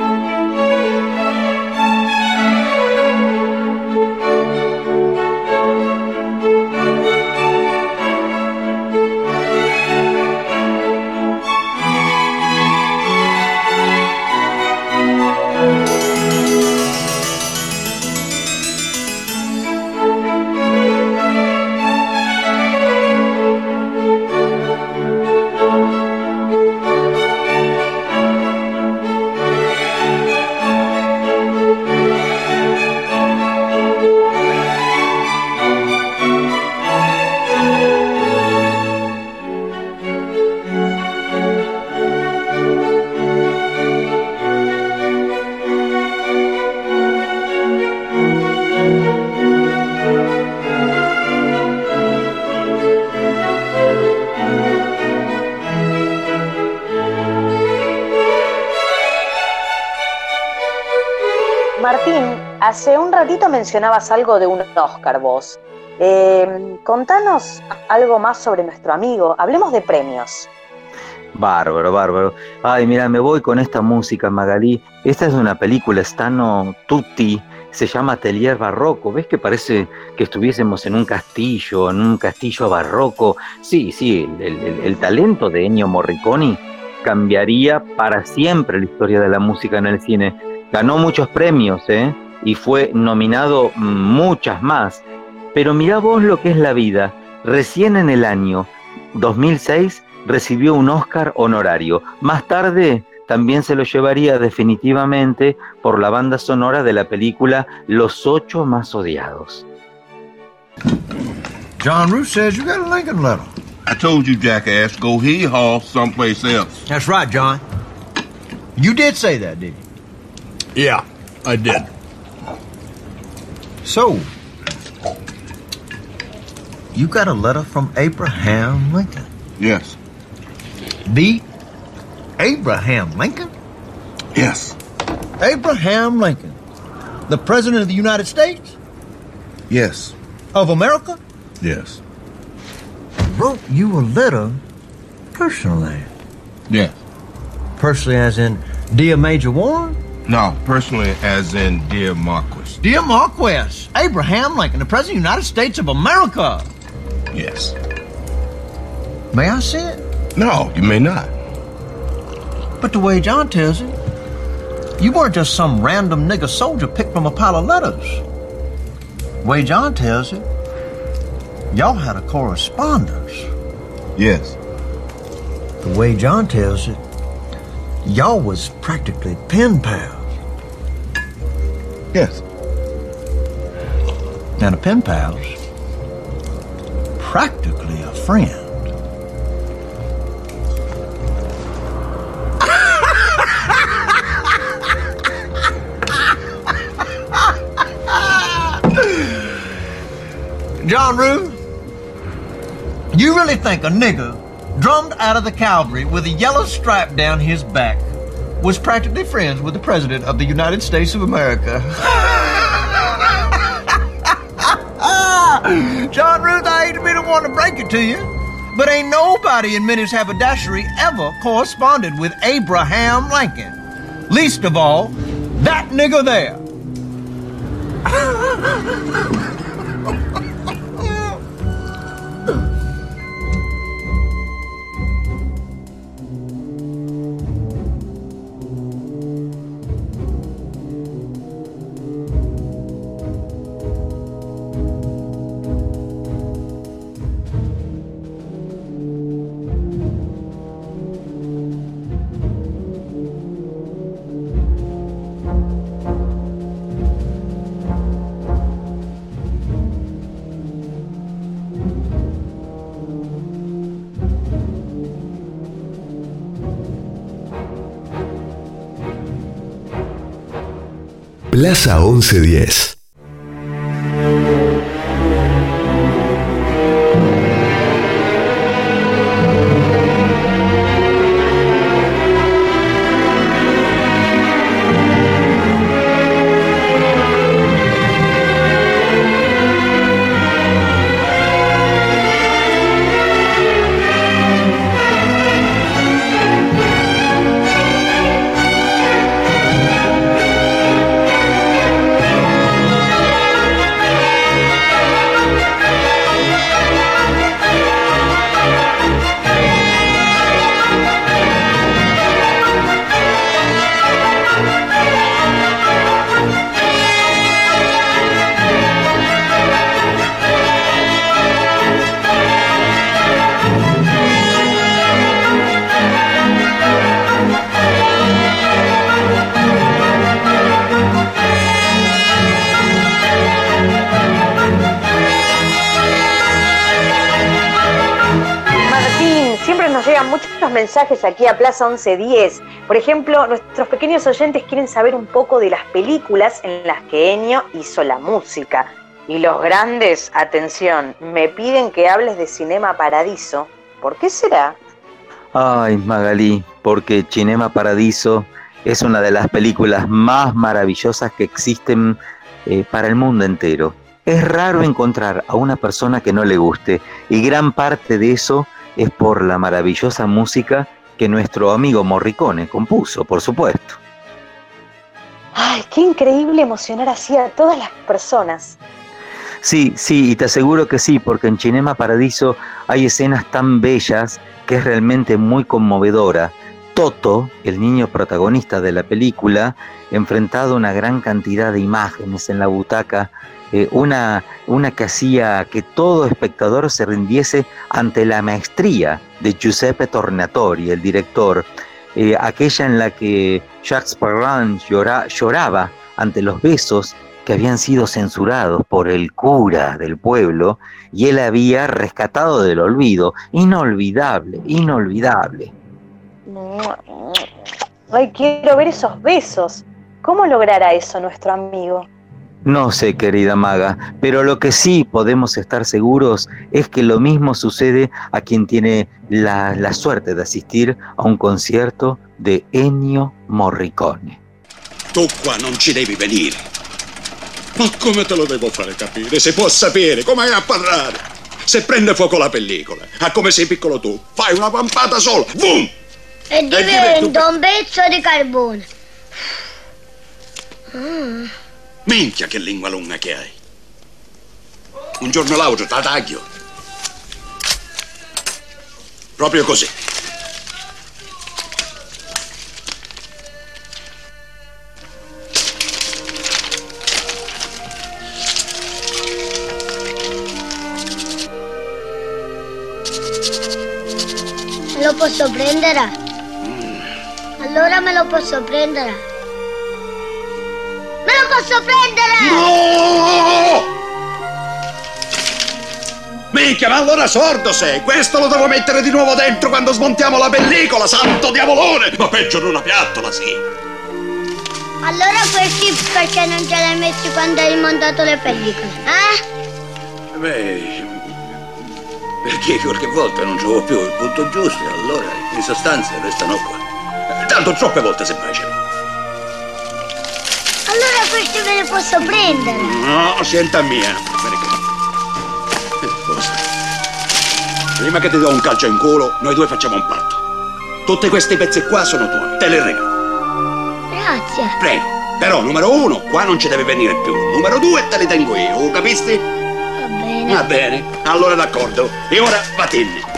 Ratito mencionabas algo de un Oscar vos. Eh, contanos algo más sobre nuestro amigo. Hablemos de premios. Bárbaro, bárbaro. Ay, mira, me voy con esta música, Magalí. Esta es una película Stano Tutti, se llama Atelier Barroco. ¿Ves que parece que estuviésemos en un castillo, en un castillo barroco? Sí, sí, el, el- talento de Ennio Morricone cambiaría para siempre la historia de la música en el cine. Ganó muchos premios, ¿eh? Y fue nominado muchas más. Pero mirá vos lo que es la vida. Recién en el año 2006 recibió un Oscar honorario. Más tarde también se lo llevaría definitivamente por la banda sonora de la película Los ocho más odiados. John Root says you got a Lincoln letter. I told you, jackass, go hee haw someplace else. That's right, John. You did say that, did you? Yeah, I did. So, you got a letter from Abraham Lincoln. Yes. The Abraham Lincoln? Yes. Abraham Lincoln, the President of the United States Yes. of America, Yes. wrote you a letter personally. Yes. Personally, as in, Dear Major Warren? No, personally, as in dear Marquis. Dear Marquess, Abraham Lincoln, the President of the United States of America. Yes. May I see it? No, you may not. But the way John tells it, you weren't just some random nigger soldier picked from a pile of letters. The way John tells it, y'all had a correspondence. Yes. The way John tells it, y'all was practically pen pals. Yes. And a pen pal's practically a friend. John Rue, you really think a nigger drummed out of the cavalry with a yellow stripe down his back was practically friends with the President of the United States of America? John Ruth, I to be the one to break it to you, but ain't nobody in Minnie's haberdashery ever corresponded with Abraham Lincoln. Least of all, that nigger there. Plaza 1110. Aquí a Plaza 1110. Por ejemplo, nuestros pequeños oyentes quieren saber un poco de las películas en las que Ennio hizo la música. Y los grandes, atención, me piden que hables de Cinema Paradiso. ¿Por qué será? Ay, Magalí, porque Cinema Paradiso es una de las películas más maravillosas que existen eh, para el mundo entero. Es raro encontrar a una persona que no le guste y gran parte de eso es por la maravillosa música que nuestro amigo Morricone compuso, por supuesto. Ay, qué increíble emocionar así a todas las personas. Sí, sí, y te aseguro que sí, porque en Cinema Paradiso hay escenas tan bellas que es realmente muy conmovedora. Toto, el niño protagonista de la película, enfrentado a una gran cantidad de imágenes en la butaca, eh, una, una que hacía que todo espectador se rindiese ante la maestría de Giuseppe Tornatori, el director, eh, aquella en la que Jacques Perrin llora- lloraba ante los besos que habían sido censurados por el cura del pueblo y él había rescatado del olvido. Inolvidable, inolvidable. Ay, quiero ver esos besos. ¿Cómo logrará eso nuestro amigo? No sé, querida maga, pero lo que sí podemos estar seguros es que lo mismo sucede a quien tiene la, la suerte de asistir a un concierto de Ennio Morricone. Tu qua non ci devi venire. Ma come te lo devo fare capire? Si può sapere come è a parlare. Se prende fuoco la pellicola, a come sei piccolo tu, fai una pampata sola, boom! E divento divento un pezzo di carbone. Mm. Minchia che lingua lunga che hai. Un giorno o l'altro te la taglio. Proprio così. Lo posso prendere? Allora me lo posso prendere. Me lo posso prendere! No! Minchia, ma allora sordo sei! Questo lo devo mettere di nuovo dentro quando smontiamo la pellicola, santo diavolone! Ma peggio in una piattola, sì! Allora questi perché non ce li hai messi quando hai montato le pellicole? Eh? Beh, perché qualche volta non trovo più il punto giusto e allora in sostanza restano qua. Tanto troppe volte se facciano. Allora questi me li posso prendere. No, senta mia. Cosa? prima che ti do un calcio in culo, noi due facciamo un patto. Tutti questi pezzi qua sono tuoi, te li regalo. Grazie. Prego. Però, numero uno, qua non ci deve venire più. Numero due, te li tengo io, capisti? Va bene. Va bene, allora d'accordo. E ora vattene.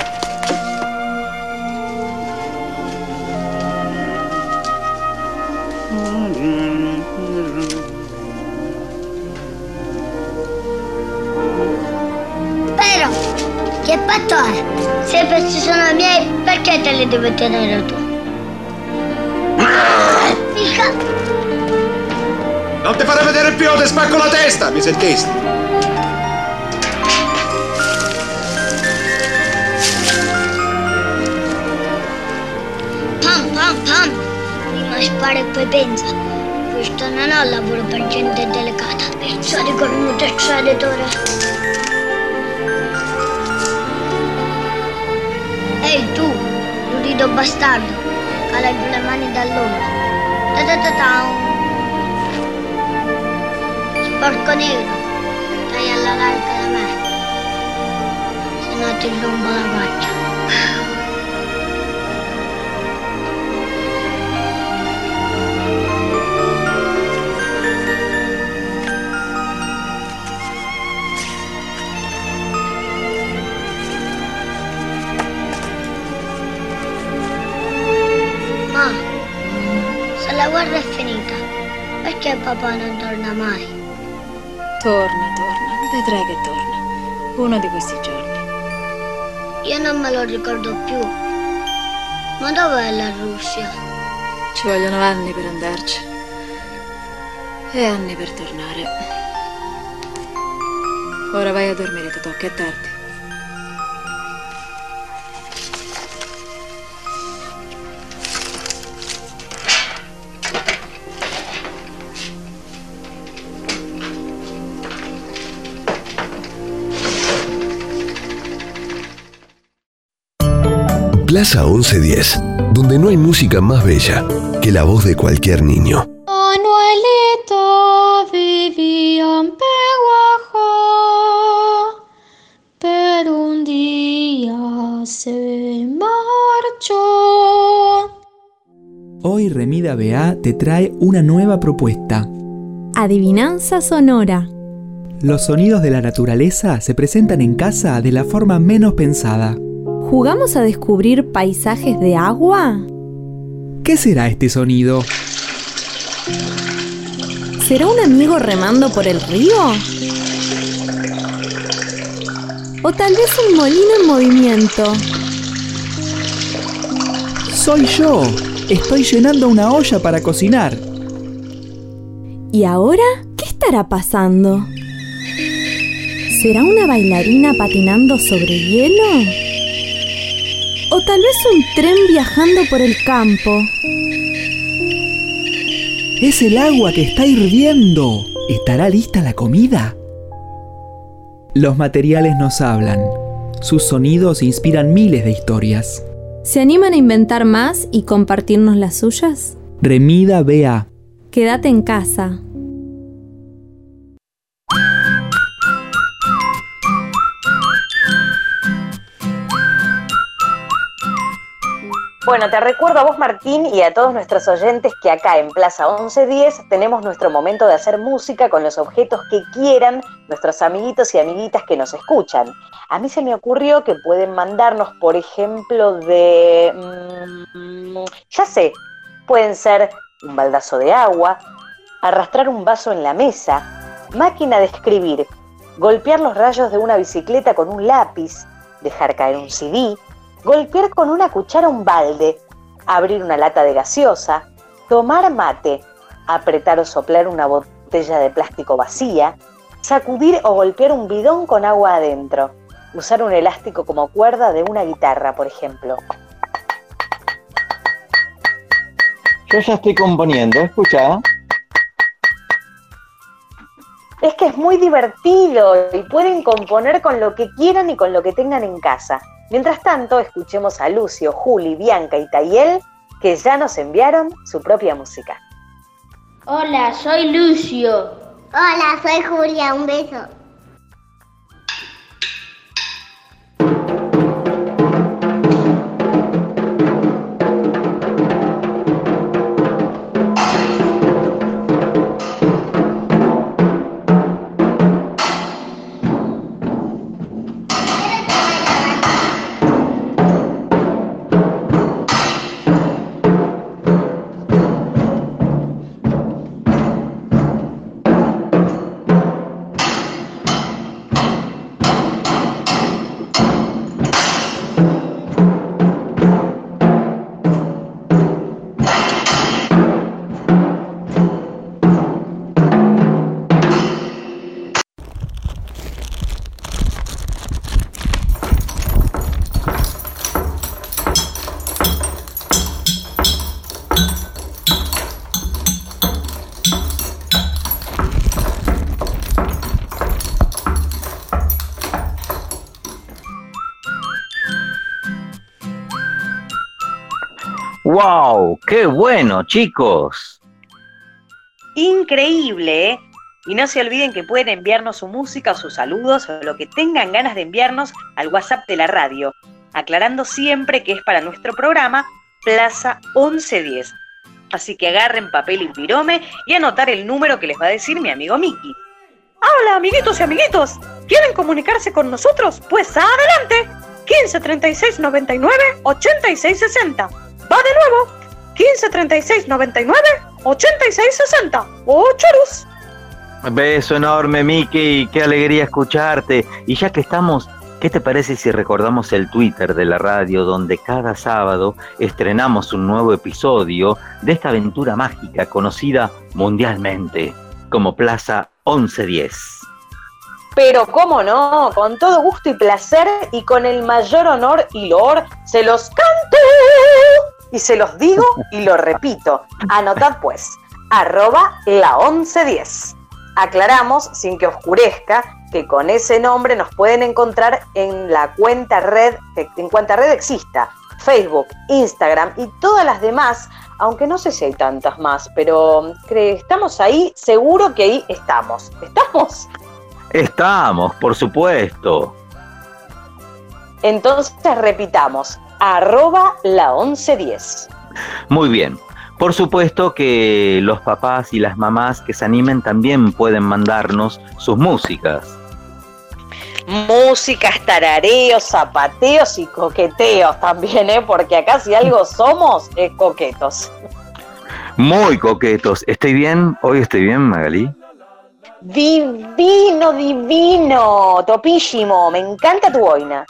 Perché te li devi tenere tu? Mica. Non ti farò vedere più, ti spacco la testa, mi sentiste? Pam pam pam. Prima spara e poi pensa. Questo non è un lavoro per gente delicata. Pensare con un traditore. Ehi Ludido bastardo, cala giù le mani dall'ombra. Ta ta ta ta. Sporco nero, stai alla larga da me. Se no ti rompo la faccia. Perché papà non torna mai? Torna, torna, vedrai che torna. Uno di questi giorni. Io non me lo ricordo più. Ma dov'è la Russia? Ci vogliono anni per andarci. E anni per tornare. Ora vai a dormire, Totò, che è tardi. Plaza 1110, donde no hay música más bella que la voz de cualquier niño. Manuelito vivía en Peguajó, pero un día se marchó. Hoy Remida BA te trae una nueva propuesta. Adivinanza sonora. Los sonidos de la naturaleza se presentan en casa de la forma menos pensada. ¿Jugamos a descubrir paisajes de agua? ¿Qué será este sonido? ¿Será un amigo remando por el río? ¿O tal vez un molino en movimiento? Soy yo. Estoy llenando una olla para cocinar. ¿Y ahora qué estará pasando? ¿Será una bailarina patinando sobre hielo? ¿O tal vez un tren viajando por el campo? Es el agua que está hirviendo. ¿Estará lista la comida? Los materiales nos hablan. Sus sonidos inspiran miles de historias. ¿Se animan a inventar más y compartirnos las suyas? Remida BA. Quédate en casa. Bueno, te recuerdo a vos, Martín, y a todos nuestros oyentes que acá en Plaza 1110 tenemos nuestro momento de hacer música con los objetos que quieran nuestros amiguitos y amiguitas que nos escuchan. A mí se me ocurrió que pueden mandarnos, por ejemplo, de... mm, ya sé, pueden ser un baldazo de agua, arrastrar un vaso en la mesa, máquina de escribir, golpear los rayos de una bicicleta con un lápiz, dejar caer un CD, golpear con una cuchara un balde, abrir una lata de gaseosa, tomar mate, apretar o soplar una botella de plástico vacía, sacudir o golpear un bidón con agua adentro, usar un elástico como cuerda de una guitarra, por ejemplo. Yo ya estoy componiendo, escucha. Es que es muy divertido y pueden componer con lo que quieran y con lo que tengan en casa. Mientras tanto, escuchemos a Lucio, Juli, Bianca y Tayel, que ya nos enviaron su propia música. Hola, soy Lucio. Hola, soy Julia. Un beso. Bueno, chicos! Increíble, ¿eh? Y no se olviden que pueden enviarnos su música o sus saludos o lo que tengan ganas de enviarnos al WhatsApp de la radio, aclarando siempre que es para nuestro programa Plaza 1110. Así que agarren papel y pirome y anotar el número que les va a decir mi amigo Miki. Hola, amiguitos y amiguitos. ¿Quieren comunicarse con nosotros? Pues adelante. 15 36 99 86 60. Va de nuevo. 15 36 99 86 60. ¡Oh, chorus! Beso enorme, Miki. Qué alegría escucharte. Y ya que estamos, ¿qué te parece si recordamos el Twitter de la radio donde cada sábado estrenamos un nuevo episodio de esta aventura mágica conocida mundialmente como Plaza 1110? Pero cómo no, con todo gusto y placer y con el mayor honor y loor, se los canto y se los digo y lo repito. Anotad pues, arroba la 1110. Aclaramos, sin que oscurezca, que con ese nombre nos pueden encontrar en la cuenta red, en cuanta red exista, Facebook, Instagram y todas las demás, aunque no sé si hay tantas más, pero estamos ahí, seguro que ahí estamos. ¿Estamos? Estamos, por supuesto. Entonces repitamos, arroba la 1110. Muy bien. Por supuesto que los papás y las mamás que se animen también pueden mandarnos sus músicas. Músicas, tarareos, zapateos y coqueteos también, ¿eh? porque acá si algo somos es coquetos. Muy coquetos. ¿Estoy bien? ¿Hoy estoy bien, Magalí? Divino, divino, topísimo. Me encanta tu boina.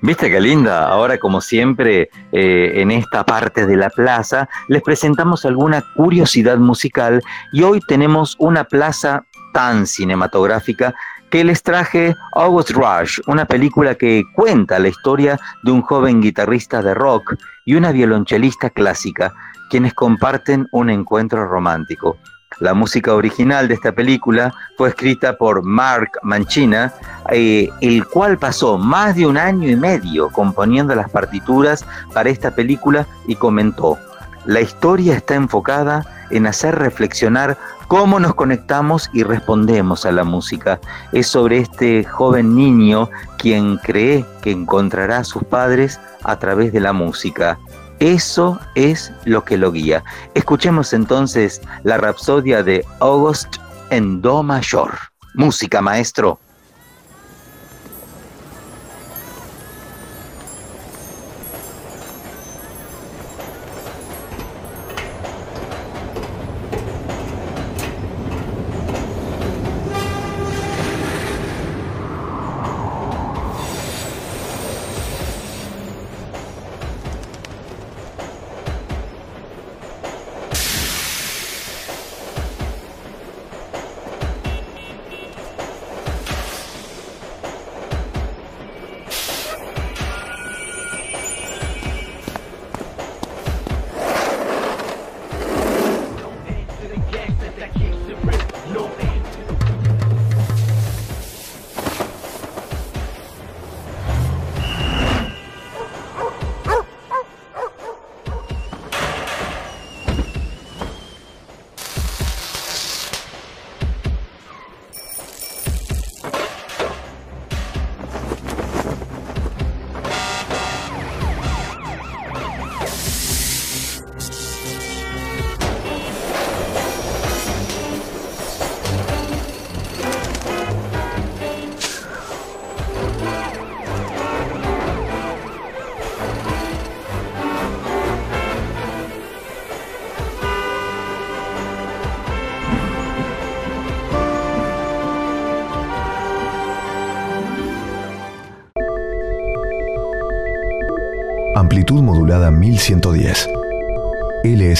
Viste qué linda. Ahora, como siempre, eh, en esta parte de la plaza, les presentamos alguna curiosidad musical y hoy tenemos una plaza tan cinematográfica que les traje August Rush, una película que cuenta la historia de un joven guitarrista de rock y una violonchelista clásica, quienes comparten un encuentro romántico. La música original de esta película fue escrita por Mark Mancina, eh, el cual pasó más de un año y medio componiendo las partituras para esta película y comentó, la historia está enfocada en hacer reflexionar cómo nos conectamos y respondemos a la música. Es sobre este joven niño quien cree que encontrará a sus padres a través de la música. Eso es lo que lo guía. Escuchemos entonces la rapsodia de August en Do mayor. Música, maestro.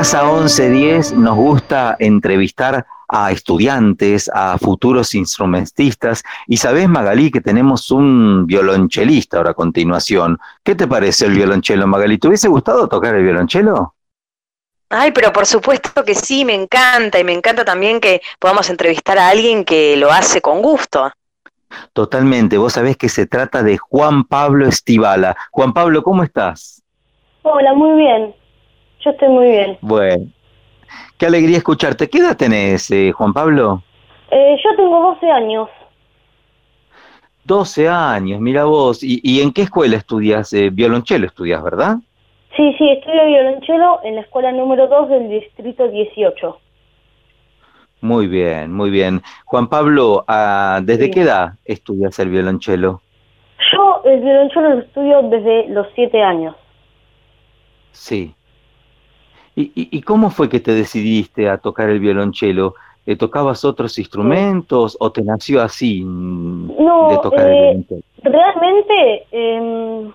Plaza 1110 nos gusta entrevistar a estudiantes, a futuros instrumentistas. Y sabes, Magalí, que tenemos un violonchelista ahora a continuación. ¿Qué te parece el violonchelo, Magalí? ¿Te hubiese gustado tocar el violonchelo? Ay, pero por supuesto que sí, me encanta y me encanta también que podamos entrevistar a alguien que lo hace con gusto. Totalmente, vos sabés que se trata de Juan Pablo Estivala. Juan Pablo, ¿cómo estás? Hola, muy bien. Yo estoy muy bien. Bueno, qué alegría escucharte. ¿Qué edad tenés, eh, Juan Pablo? Eh, yo tengo 12 años. 12 años, mira vos. ¿Y, y en qué escuela estudias? Eh, violonchelo estudias, ¿verdad? Sí, sí, estudio violonchelo en la escuela número 2 del distrito 18. Muy bien, muy bien. Juan Pablo, ah, ¿desde Sí. qué edad estudias el violonchelo? Yo el violonchelo lo estudio desde los 7 años. Sí. ¿Y, y, y cómo fue que te decidiste a tocar el violonchelo? Eh, ¿Tocabas otros instrumentos o te nació así mm, No, de tocar el eh, violonchelo? Realmente, em,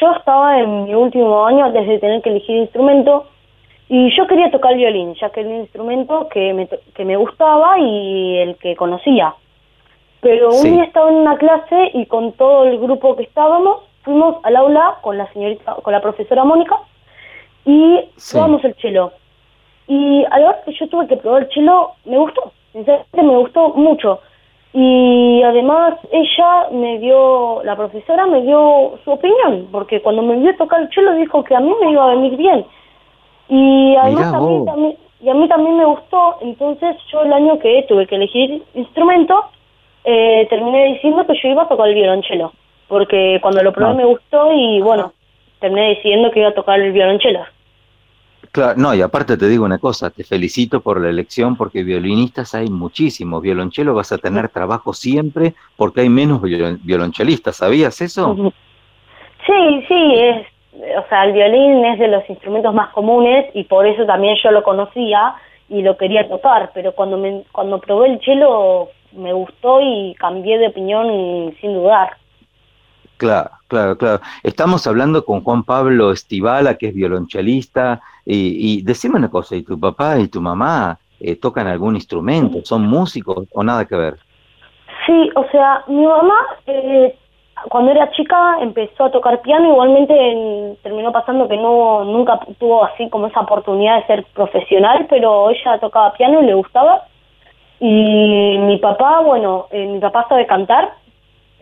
yo estaba en mi último año antes de tener que elegir instrumento y yo quería tocar el violín, ya que era un instrumento que me, que me gustaba y el que conocía. Pero un Sí. día estaba en una clase y con todo el grupo que estábamos, fuimos al aula con la señorita, con la profesora Mónica y Sí. probamos el cello. Y a la hora que yo tuve que probar el cello, me gustó, sinceramente me gustó mucho. Y además ella me dio, la profesora me dio su opinión, porque cuando me vio tocar el cello dijo que a mí me iba a venir bien. Y además Mirá a mí también, y a mí también me gustó, entonces yo el año que tuve que elegir instrumento, eh, terminé diciendo que yo iba a tocar el violonchelo, porque cuando lo probé Ah. me gustó y bueno, terminé decidiendo que iba a tocar el violonchelo. Claro, no, y aparte te digo una cosa, te felicito por la elección porque violinistas hay muchísimos, violonchelo vas a tener trabajo siempre porque hay menos violon- violonchelistas, ¿sabías eso? Sí, sí, es, o sea, el violín es de los instrumentos más comunes y por eso también yo lo conocía y lo quería tocar, pero cuando me, cuando probé el cello me gustó y cambié de opinión sin dudar. Claro, claro, claro. Estamos hablando con Juan Pablo Estivala, que es violonchelista, y, y decime una cosa, ¿y tu papá y tu mamá eh, tocan algún instrumento? ¿Son músicos o nada que ver? Sí, o sea, mi mamá eh, cuando era chica empezó a tocar piano, igualmente en- terminó pasando que no nunca tuvo así como esa oportunidad de ser profesional, pero ella tocaba piano y le gustaba. Y mi papá, bueno, eh, mi papá sabe cantar,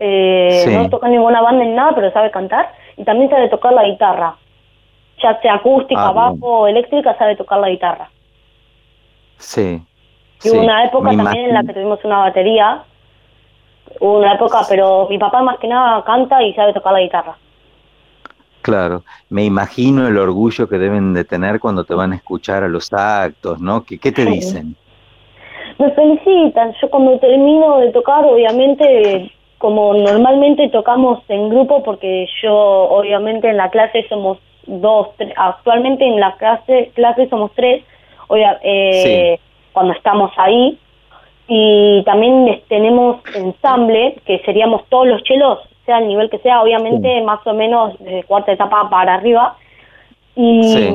eh, Sí. no toca ninguna banda ni nada, pero sabe cantar y también sabe tocar la guitarra, ya sea acústica, Ah, bajo eléctrica, sabe tocar la guitarra. Sí. Y sí, una época también en la que tuvimos una batería. Hubo una época, pero mi papá más que nada canta y sabe tocar la guitarra. Claro, me imagino el orgullo que deben de tener cuando te van a escuchar a los actos, ¿no? ¿Qué, qué te dicen? Me felicitan. Yo cuando termino de tocar, obviamente, como normalmente tocamos en grupo, porque yo obviamente en la clase somos dos, tres, actualmente en la clase, clase somos tres, obvia- eh, cuando estamos ahí. Y también les- tenemos ensamble, que seríamos todos los chelos, sea el nivel que sea, obviamente más o menos de cuarta etapa para arriba. Y, Sí.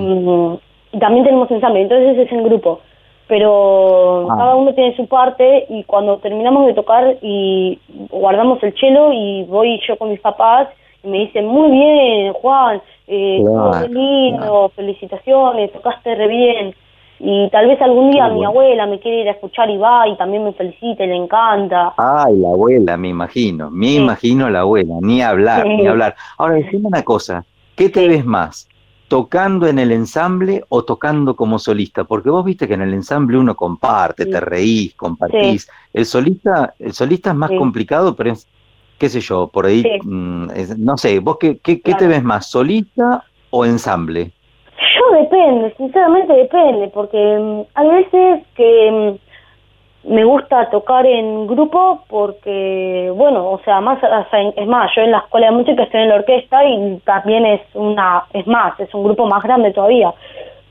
y también tenemos ensamble, entonces es en grupo. Pero Ah. cada uno tiene su parte y cuando terminamos de tocar y guardamos el chelo y voy yo con mis papás y me dicen, muy bien, Juan, eh, Claro, lindo, felicitaciones, tocaste re bien. Y tal vez algún día Qué mi bueno. abuela me quiere ir a escuchar y va y también me felicita y le encanta. Ay, la abuela, me imagino, me imagino la abuela, ni hablar, Sí. ni hablar. Ahora, decime una cosa, ¿qué te ves más? ¿Tocando en el ensamble o tocando como solista? Porque vos viste que en el ensamble uno comparte, te reís, compartís. El solista, el solista es más Sí. complicado, pero es, qué sé yo, por ahí, mm, es- no sé, ¿vos qué, qué, qué te ves más, solista o ensamble? Yo depende, sinceramente depende, porque mm, hay veces que mm, me gusta tocar en grupo porque, bueno, o sea, más, o sea, es más, yo en la escuela de música estoy en la orquesta y también es una, es más, es un grupo más grande todavía.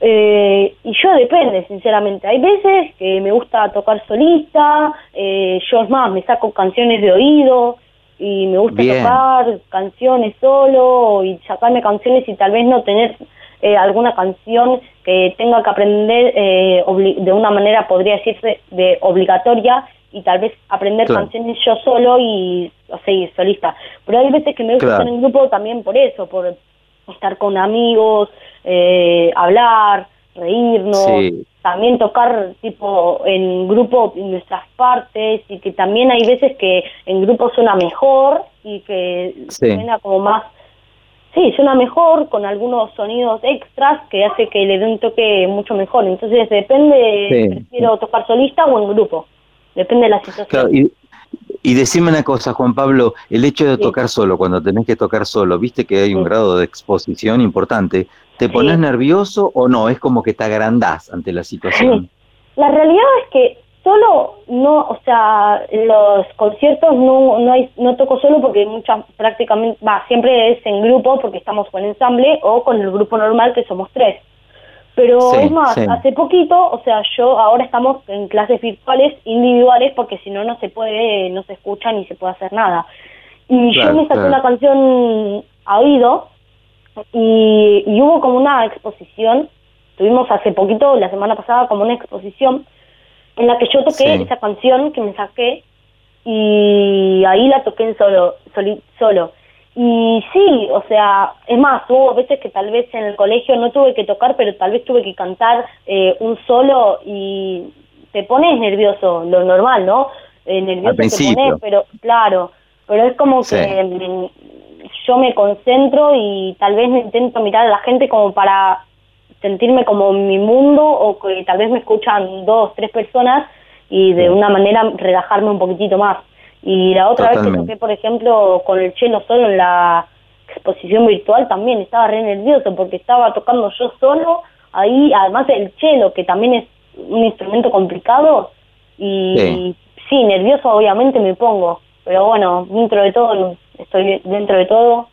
Eh, y yo depende, sinceramente. Hay veces que me gusta tocar solista, eh, yo es más, me saco canciones de oído y me gusta Bien. tocar canciones solo y sacarme canciones y tal vez no tener eh, alguna canción que tenga que aprender eh, de una manera, podría decirse, de obligatoria y tal vez aprender canciones yo solo y o seguir solista. Pero hay veces que me gusta estar en grupo también por eso, por estar con amigos, eh, hablar, reírnos, también tocar tipo en grupo nuestras partes y que también hay veces que en grupo suena mejor y que suena como más sí, suena mejor con algunos sonidos extras que hace que le dé un toque mucho mejor. Entonces depende, si prefiero tocar solista o en grupo, depende de la situación. y, y, decime una cosa, Juan Pablo, el hecho de tocar solo, cuando tenés que tocar solo, viste que hay un grado de exposición importante, ¿te pones nervioso o no? Es como que te agrandás ante la situación. La realidad es que solo no, o sea, los conciertos no no hay no toco solo porque muchas prácticamente va siempre es en grupo porque estamos con ensamble o con el grupo normal que somos tres. Pero es más, hace poquito, o sea, yo ahora estamos en clases virtuales individuales porque si no no se puede, no se escucha ni se puede hacer nada. Y yo me saqué una canción a oído y, y hubo como una exposición, tuvimos hace poquito, la semana pasada, como una exposición en la que yo toqué esa canción que me saqué y ahí la toqué en solo, solo. Y sí, o sea, es más, hubo veces que tal vez en el colegio no tuve que tocar, pero tal vez tuve que cantar eh, un solo y te pones nervioso, lo normal, ¿no? Eh, nervioso te pones, pero claro, pero es como que yo me concentro y tal vez me intento mirar a la gente como para sentirme como en mi mundo o que tal vez me escuchan dos, tres personas y de una manera relajarme un poquitito más. Y la otra vez que toqué, por ejemplo, con el chelo solo en la exposición virtual también estaba re nervioso porque estaba tocando yo solo ahí, además del chelo, que también es un instrumento complicado y sí, nervioso obviamente me pongo, pero bueno, dentro de todo, estoy dentro de todo,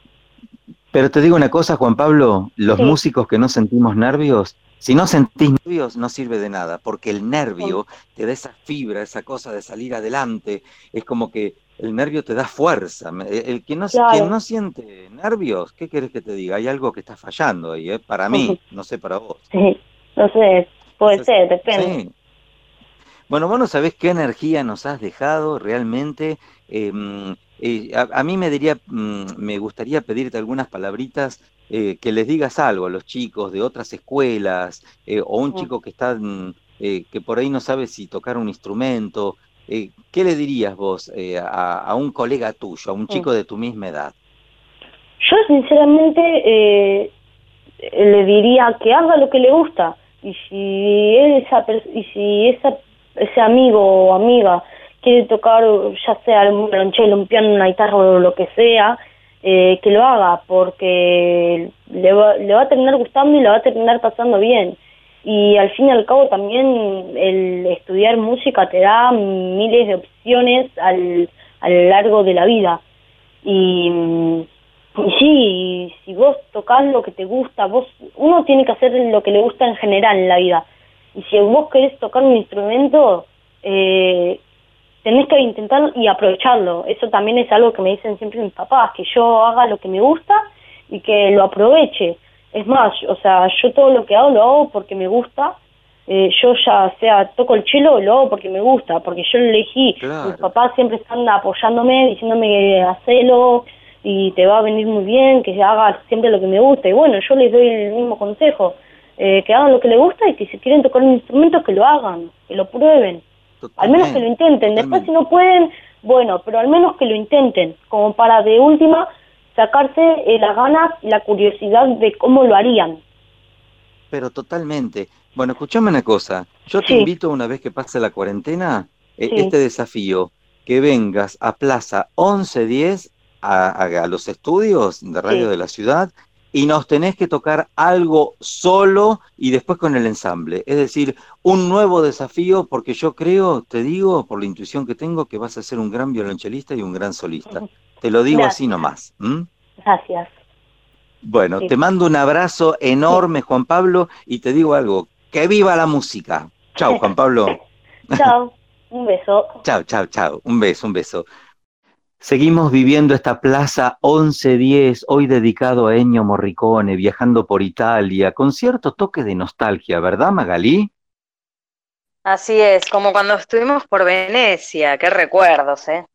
pero te digo una cosa, Juan Pablo, los músicos que no sentimos nervios, si no sentís nervios no sirve de nada, porque el nervio te da esa fibra, esa cosa de salir adelante, es como que el nervio te da fuerza. El que no, quien no siente nervios, ¿qué quieres que te diga? Hay algo que está fallando ahí, ¿eh? para mí, no sé para vos. Sí, no sé, puede ser, depende. Bueno, vos no sabés qué energía nos has dejado realmente. Eh, a, mí me diría, mm, me gustaría pedirte algunas palabritas eh, que les digas algo a los chicos de otras escuelas eh, o un chico que está mm, eh, que por ahí no sabe si tocar un instrumento. ¿Qué le dirías vos a, un colega tuyo, a un chico de tu misma edad? Yo sinceramente le diría que haga lo que le gusta y si esa y si esa ese amigo o amiga quiere tocar ya sea un violonchelo, un piano, una guitarra o lo que sea, eh, que lo haga porque le va, le va a terminar gustando y le va a terminar pasando bien. Y al fin y al cabo también el estudiar música te da miles de opciones al, a lo largo de la vida. Y, y sí, si vos tocas lo que te gusta, vos uno tiene que hacer lo que le gusta en general en la vida. Y si vos querés tocar un instrumento, eh, tenés que intentar y aprovecharlo. Eso también es algo que me dicen siempre mis papás, que yo haga lo que me gusta y que lo aproveche. Es más, o sea, yo todo lo que hago lo hago porque me gusta. Eh, yo ya sea toco el chelo, lo hago porque me gusta, porque yo lo elegí. Mis papás siempre están apoyándome, diciéndome que hacelo y te va a venir muy bien, que haga siempre lo que me gusta. Y bueno, yo les doy el mismo consejo, eh, que hagan lo que les gusta y que si quieren tocar un instrumento, que lo hagan, que lo prueben. Al menos que lo intenten. Después si no pueden, bueno, pero al menos que lo intenten, como para de última sacarse eh, las ganas y la curiosidad de cómo lo harían. Pero totalmente. Bueno, escúchame una cosa. Yo te invito una vez que pase la cuarentena, eh, este desafío, que vengas a Plaza 1110 a, a, los estudios de radio de la ciudad y nos tenés que tocar algo solo y después con el ensamble. Es decir, un nuevo desafío porque yo creo, te digo, por la intuición que tengo, que vas a ser un gran violonchelista y un gran solista. Te lo digo así nomás. Gracias. Bueno, te mando un abrazo enorme, Juan Pablo, y te digo algo, que viva la música. Chao, Juan Pablo. chao, un beso. chao, chao, chao. Un beso, un beso. Seguimos viviendo esta plaza 1110, hoy dedicado a Ennio Morricone, viajando por Italia, con cierto toque de nostalgia, ¿verdad, Magalí? Así es, como cuando estuvimos por Venecia, qué recuerdos, ¿eh?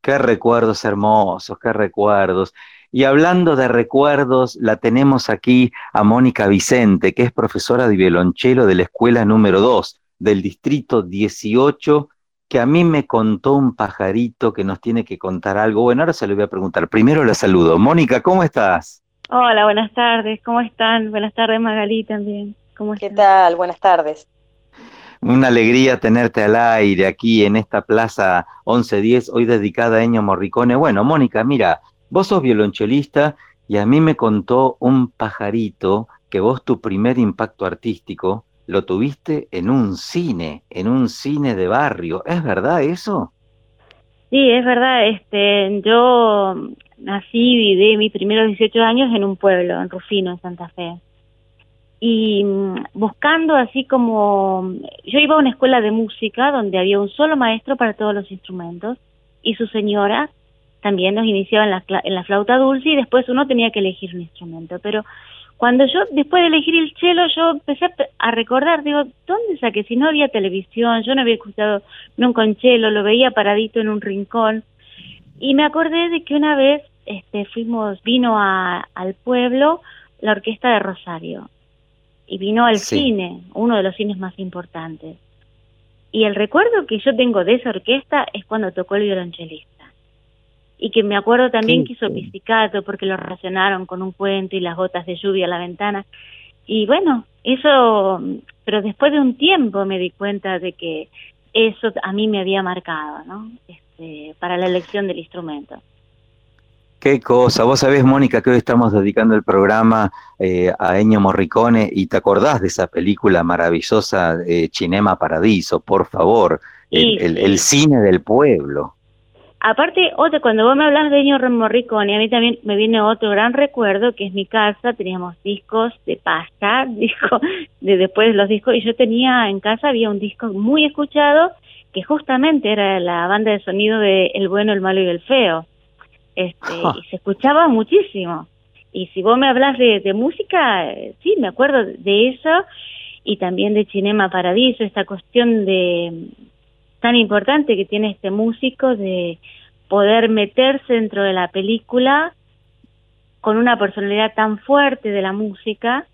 Qué recuerdos hermosos, qué recuerdos. Y hablando de recuerdos, la tenemos aquí a Mónica Vicente, que es profesora de violonchelo de la escuela número 2 del distrito 18 que a mí me contó un pajarito que nos tiene que contar algo. Bueno, ahora se lo voy a preguntar. Primero la saludo. Mónica, ¿cómo estás? Hola, buenas tardes. ¿Cómo están? Buenas tardes, Magalí también. ¿Cómo ¿Qué tal? Buenas tardes. Una alegría tenerte al aire aquí en esta plaza 1110, hoy dedicada a Ennio Morricone. Bueno, Mónica, mira, vos sos violonchelista y a mí me contó un pajarito que vos tu primer impacto artístico lo tuviste en un cine, en un cine de barrio. ¿Es verdad eso? Sí, es verdad. Este, yo nací y viví mis primeros 18 años en un pueblo, en Rufino, en Santa Fe. Y mm, buscando así como... Yo iba a una escuela de música donde había un solo maestro para todos los instrumentos y su señora también nos iniciaba en la, en la flauta dulce y después uno tenía que elegir un instrumento. Pero cuando yo, después de elegir el cello, yo empecé a recordar, digo, ¿dónde saqué? Si no había televisión, yo no había escuchado nunca un cello, lo veía paradito en un rincón. Y me acordé de que una vez este, fuimos, vino a, al pueblo la orquesta de Rosario. Y vino al cine, uno de los cines más importantes. Y el recuerdo que yo tengo de esa orquesta es cuando tocó el violonchelista y que me acuerdo también que hizo pizzicato porque lo relacionaron con un cuento y las gotas de lluvia a la ventana. Y bueno, eso, pero después de un tiempo me di cuenta de que eso a mí me había marcado, ¿no? Este, para la elección del instrumento. Qué cosa. Vos sabés, Mónica, que hoy estamos dedicando el programa eh, a Ennio Morricone y te acordás de esa película maravillosa, eh, Cinema Paradiso, por favor, el cine del pueblo. Aparte, otra, cuando vos me hablas de Ennio Morricone, a mí también me viene otro gran recuerdo, que es mi casa, teníamos discos de pasta, disco, de después de los discos, y yo tenía en casa, había un disco muy escuchado, que justamente era la banda de sonido de El Bueno, el Malo y el Feo. Este, y se escuchaba muchísimo. Y si vos me hablas de, de música, eh, sí, me acuerdo de eso, y también de Cinema Paradiso, esta cuestión de tan importante que tiene este músico de poder meterse dentro de la película con una personalidad tan fuerte de la música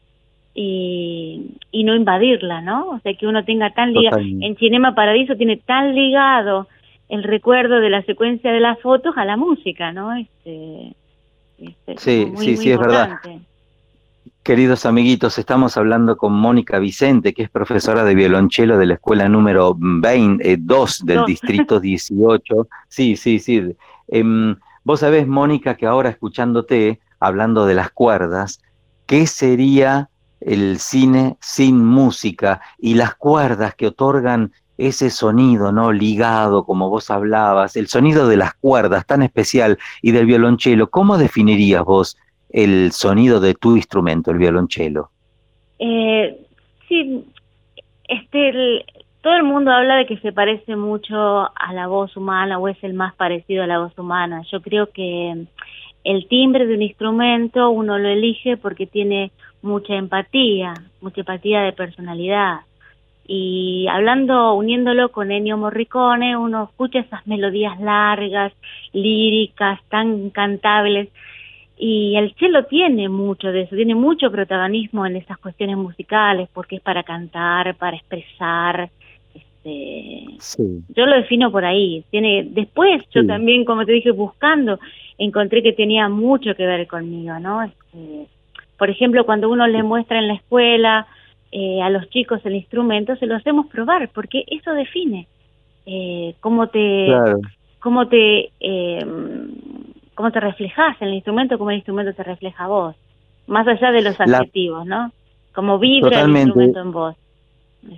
y, y no invadirla, ¿no? O sea, que uno tenga tan ligado, en Cinema Paradiso tiene tan ligado el recuerdo de la secuencia de las fotos a la música, ¿no? Este, este sí, sí, sí, es verdad. Queridos amiguitos, estamos hablando con Mónica Vicente, que es profesora de violonchelo de la escuela número 22 del distrito 18. Sí, sí, sí. Em, vos sabés, Mónica, que ahora escuchándote, hablando de las cuerdas, ¿qué sería el cine sin música y las cuerdas que otorgan ese sonido, ¿no? Ligado, como vos hablabas, el sonido de las cuerdas tan especial y del violonchelo, ¿cómo definirías vos el sonido de tu instrumento, el violonchelo? Eh, sí, este, todo el mundo habla de que se parece mucho a la voz humana o es el más parecido a la voz humana. Yo creo que el timbre de un instrumento uno lo elige porque tiene mucha empatía, mucha empatía de personalidad. Y hablando, uniéndolo con Ennio Morricone, uno escucha esas melodías largas, líricas, tan cantables, y el cello tiene mucho de eso, tiene mucho protagonismo en esas cuestiones musicales, porque es para cantar, para expresar. Este, Yo lo defino por ahí. Tiene, después yo también, como te dije, buscando, encontré que tenía mucho que ver conmigo, ¿no? Este, por ejemplo, cuando uno le muestra en la escuela eh, a los chicos el instrumento, se lo hacemos probar, porque eso define eh, cómo te, cómo te eh, cómo te reflejas en el instrumento, cómo el instrumento te refleja a vos, más allá de los adjetivos, ¿no? Cómo vibra el instrumento en vos.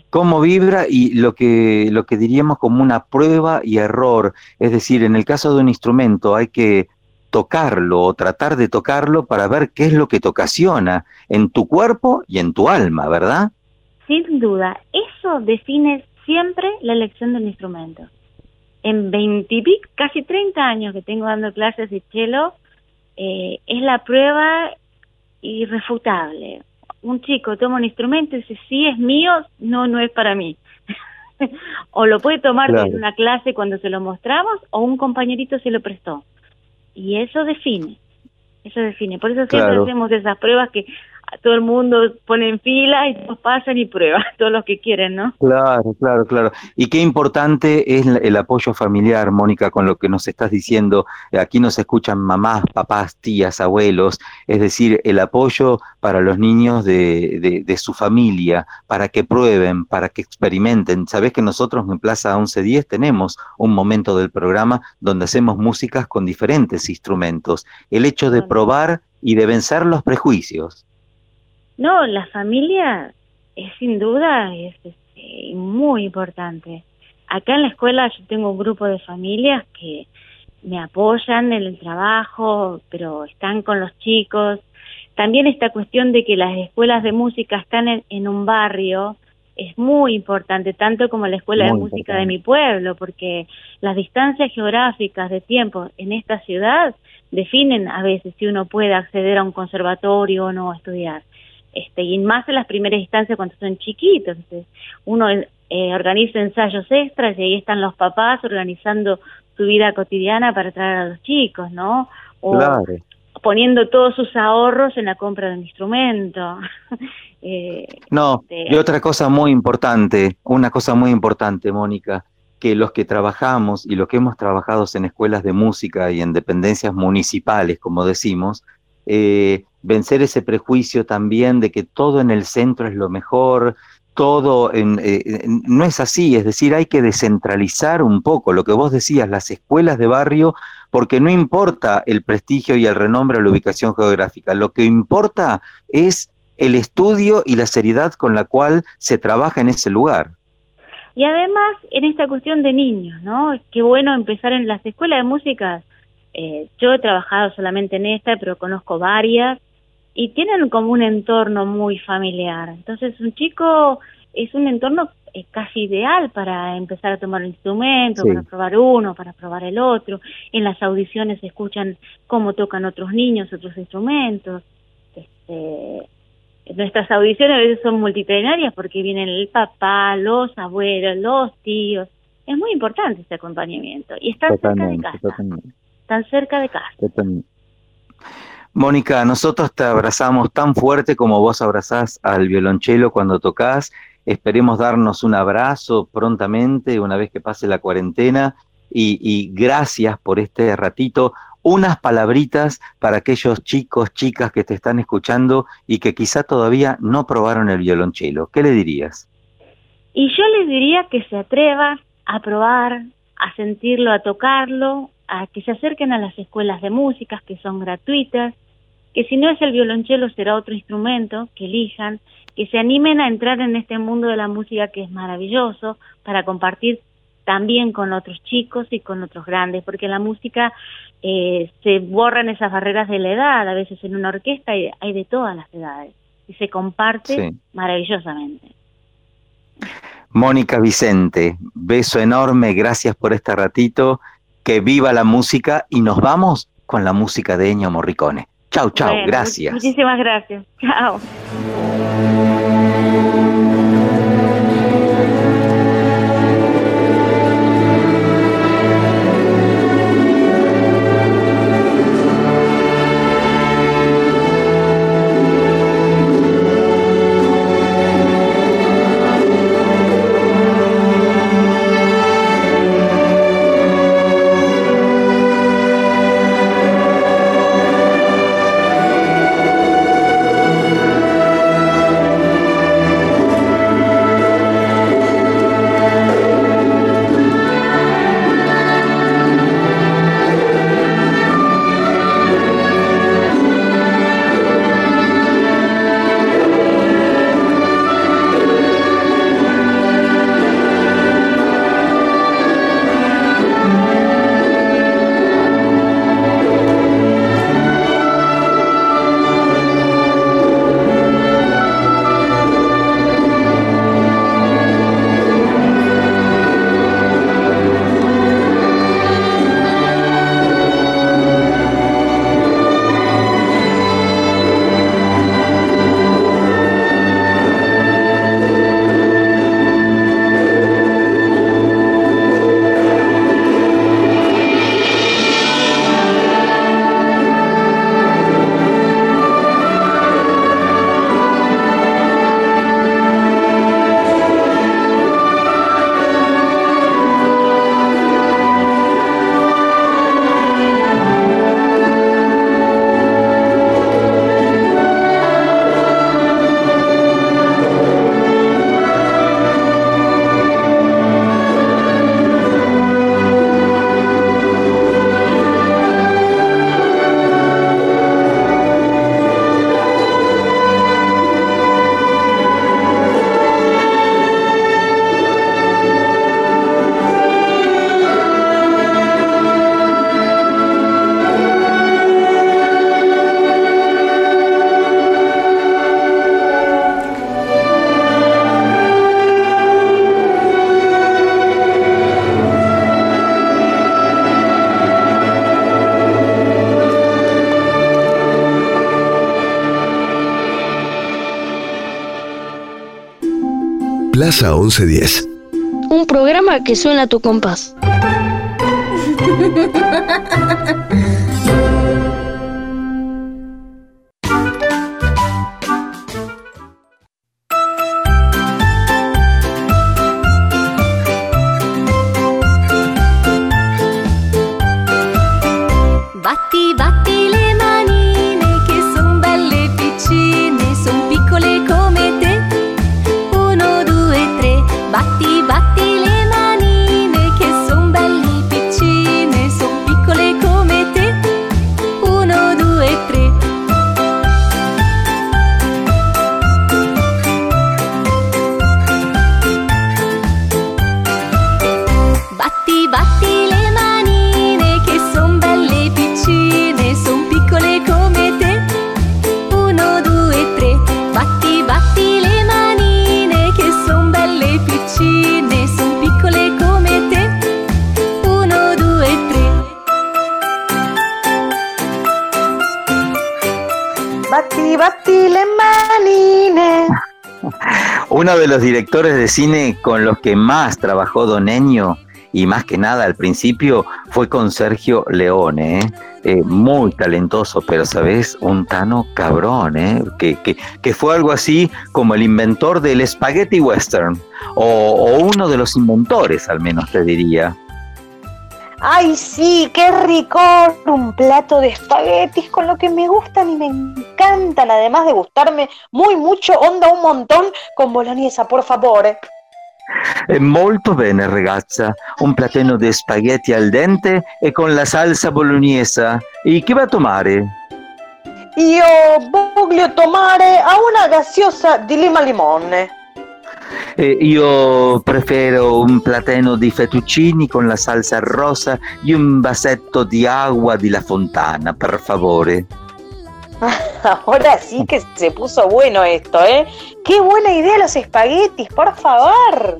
Cómo vibra y lo que, lo que diríamos como una prueba y error, es decir, en el caso de un instrumento hay que tocarlo o tratar de tocarlo para ver qué es lo que te ocasiona en tu cuerpo y en tu alma, ¿verdad? Sin duda, eso define siempre la elección del instrumento. En 20, casi 30 años que tengo dando clases de cello, eh, es la prueba irrefutable. Un chico toma un instrumento y dice, sí, es mío, no, no es para mí. o lo puede tomar en una clase cuando se lo mostramos o un compañerito se lo prestó. Y eso define, eso define. Por eso siempre hacemos esas pruebas que todo el mundo pone en fila y todos pasan y prueban, todos los que quieren, ¿no? Claro, claro, claro. Y qué importante es el apoyo familiar, Mónica, con lo que nos estás diciendo. Aquí nos escuchan mamás, papás, tías, abuelos, es decir, el apoyo para los niños de, de, su familia, para que prueben, para que experimenten. Sabés que nosotros en Plaza 1110 tenemos un momento del programa donde hacemos músicas con diferentes instrumentos. El hecho de probar y de vencer los prejuicios. No, la familia es sin duda es, este, muy importante. Acá en la escuela yo tengo un grupo de familias que me apoyan en el trabajo, pero están con los chicos. También esta cuestión de que las escuelas de música están en, un barrio es muy importante, tanto como la escuela de música de mi pueblo, porque las distancias geográficas de tiempo en esta ciudad definen a veces si uno puede acceder a un conservatorio o no a estudiar este, y más en las primeras instancias cuando son chiquitos. uno eh, organiza ensayos extras y ahí están los papás organizando su vida cotidiana para traer a los chicos, ¿no? O poniendo todos sus ahorros en la compra de un instrumento. Eh, no, este, y otra cosa muy importante, una cosa muy importante, Mónica, que los que trabajamos y los que hemos trabajado en escuelas de música y en dependencias municipales, como decimos, eh, vencer ese prejuicio también de que todo en el centro es lo mejor, todo en, eh, no es así, es decir, hay que descentralizar un poco lo que vos decías, las escuelas de barrio, porque no importa el prestigio y el renombre o la ubicación geográfica, lo que importa es el estudio y la seriedad con la cual se trabaja en ese lugar. Y además, en esta cuestión de niños, ¿no? Qué bueno empezar en las escuelas de música. Eh, yo he trabajado solamente en esta, pero conozco varias y tienen como un entorno muy familiar. Entonces un chico es un entorno eh, casi ideal para empezar a tomar un instrumento, para probar uno, para probar el otro. En las audiciones se escuchan cómo tocan otros niños, otros instrumentos. Este, nuestras audiciones a veces son multitudinarias porque vienen el papá, los abuelos, los tíos. Es muy importante ese acompañamiento y están cerca de casa. Están cerca de casa. Mónica, nosotros te abrazamos tan fuerte como vos abrazás al violonchelo cuando tocas. Esperemos darnos un abrazo prontamente una vez que pase la cuarentena y, gracias por este ratito. Unas palabritas para aquellos chicos, chicas que te están escuchando y que quizá todavía no probaron el violonchelo. ¿Qué le dirías? Y yo les diría que se atrevan a probar, a sentirlo, a tocarlo, a que se acerquen a las escuelas de música que son gratuitas, que si no es el violonchelo será otro instrumento, que elijan, que se animen a entrar en este mundo de la música que es maravilloso para compartir también con otros chicos y con otros grandes, porque la música eh, se borran esas barreras de la edad, a veces en una orquesta hay, hay de todas las edades y se comparte maravillosamente. Mónica Vicente, beso enorme, gracias por este ratito, que viva la música y nos vamos con la música de Ennio Morricone. Chau, chau, gracias. Muchísimas gracias. Chao. Plaza 1110. Un programa que suena a tu compás. los directores de cine con los que más trabajó Don Ennio, y más que nada al principio, fue con Sergio Leone, ¿eh? Eh, muy talentoso, pero sabes, un tano cabrón, ¿eh? que, que, que fue algo así como el inventor del spaghetti western, o, o uno de los inventores al menos te diría. Ay, sí, qué rico. Un plato de espaguetis con lo que me gustan y me encantan, además de gustarme muy mucho, onda un montón con bolognesa, por favor. Eh, molto bene ragazza, un plateno di spaghetti al dente e con la salsa bolognesa. E che va a tomare? Io voglio tomare a una gaseosa di lima limone. Eh, io prefero un plateno di fettuccini con la salsa rosa e un vasetto di agua di La Fontana, per favore. Ahora sí que se puso bueno esto, ¿eh? Qué buena idea los espaguetis, por favor.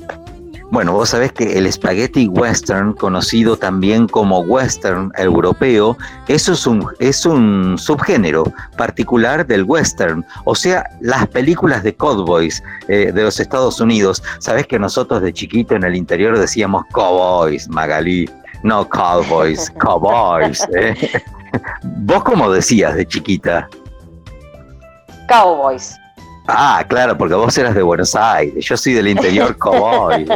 Bueno, vos sabés que el spaghetti western, conocido también como western europeo, eso es un, es un subgénero particular del western, o sea, las películas de cowboys eh, de los Estados Unidos. Sabés que nosotros de chiquito en el interior decíamos cowboys, Magalí, no cowboys, cowboys. ¿eh? ¿Vos cómo decías de chiquita? Cowboys. Ah, claro, porque vos eras de Buenos Aires, yo soy del interior cowboy.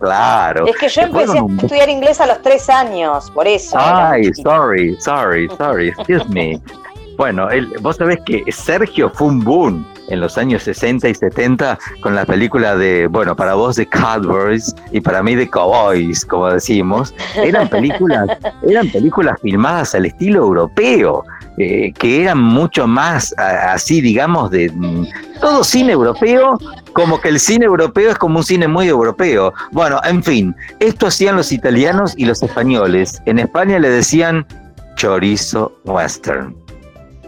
Claro. Es que yo empecé un- a estudiar inglés a los tres años, por eso. Ay, sorry, sorry, sorry, excuse me. Bueno, el- vos sabés que Sergio fue un boom en los años 60 y 70 con la película de, bueno, para vos de Cowboys y para mí de Cowboys, como decimos. Eran películas, eran películas filmadas al estilo europeo, eh, que eran mucho más a- así, digamos, de mm, todo cine europeo, como que el cine europeo es como un cine muy europeo. Bueno, en fin, esto hacían los italianos y los españoles. En España le decían chorizo western.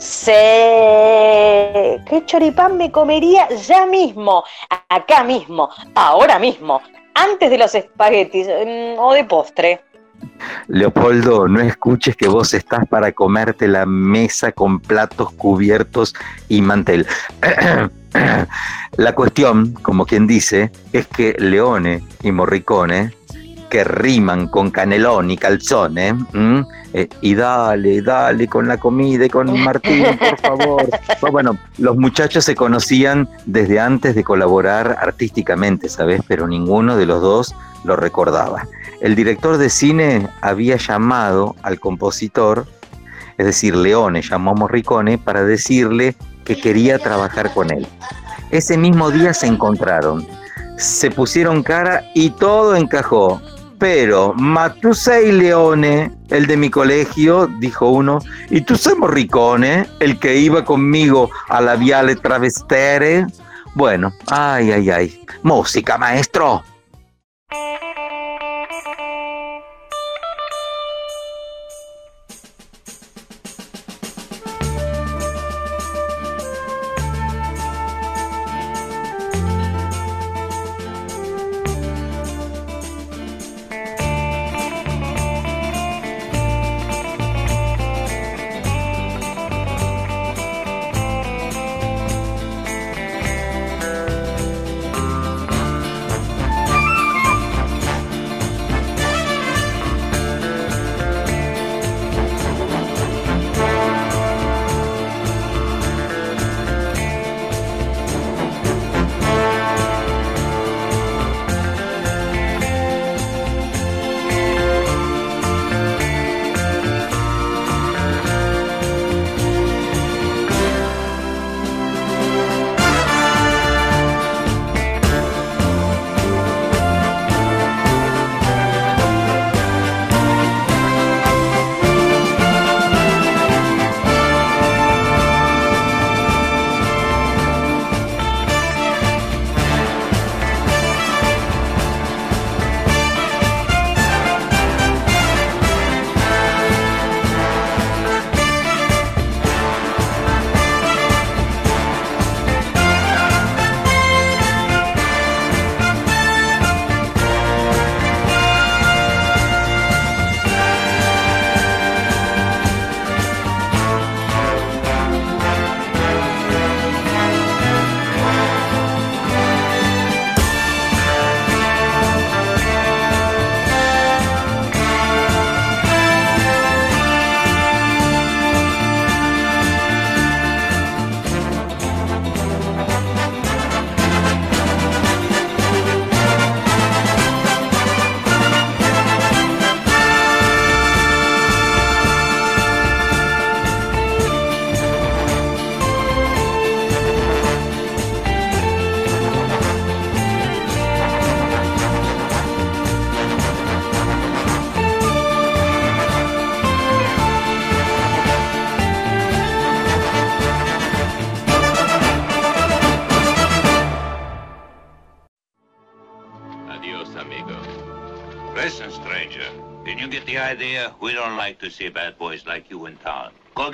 Sí, qué choripán me comería ya mismo, acá mismo, ahora mismo, antes de los espaguetis mm, o de postre. Leopoldo, no escuches que vos estás para comerte la mesa con platos cubiertos y mantel. La cuestión, como quien dice, es que Leone y Morricone, que riman con canelón y calzone, ¿m? Eh, y dale, dale con la comida y con Martín, por favor. Bueno, los muchachos se conocían desde antes de colaborar artísticamente, ¿sabes? Pero ninguno de los dos lo recordaba. El director de cine había llamado al compositor, es decir, Leone llamó a Morricone para decirle que quería trabajar con él. Ese mismo día se encontraron, se pusieron cara y todo encajó. Pero, ma tu sei Leone, el de mi colegio, dijo uno, y tú sei Morricone, el que iba conmigo a la Viale Travestere. Bueno, ay, ay, ay. Música, maestro.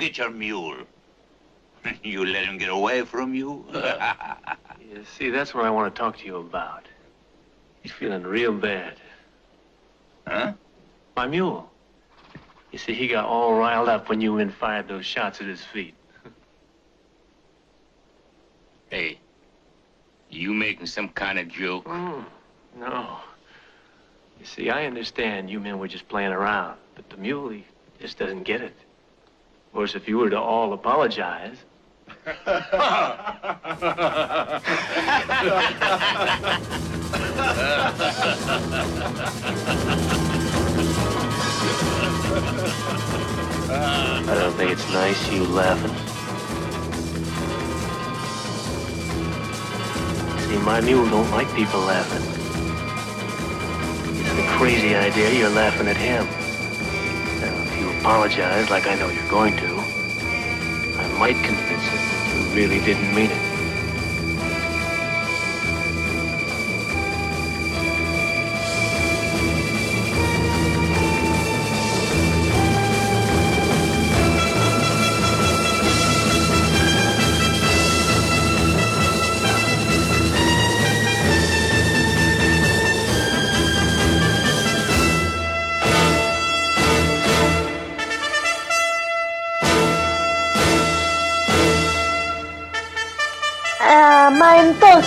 Get your mule. you let him get away from you? You see, that's what I want to talk to you about. He's feeling real bad. Huh? My mule. You see, he got all riled up when you men fired those shots at his feet. Hey, you making some kind of joke? Mm, no. You see, I understand you men were just playing around, but the mule, he just doesn't get it. Of course, if you were to all apologize. I don't think it's nice, you laughing. See, my mule don't like people laughing. It's a crazy idea you're laughing at him. Apologize like I know you're going to, I might convince him that you really didn't mean it.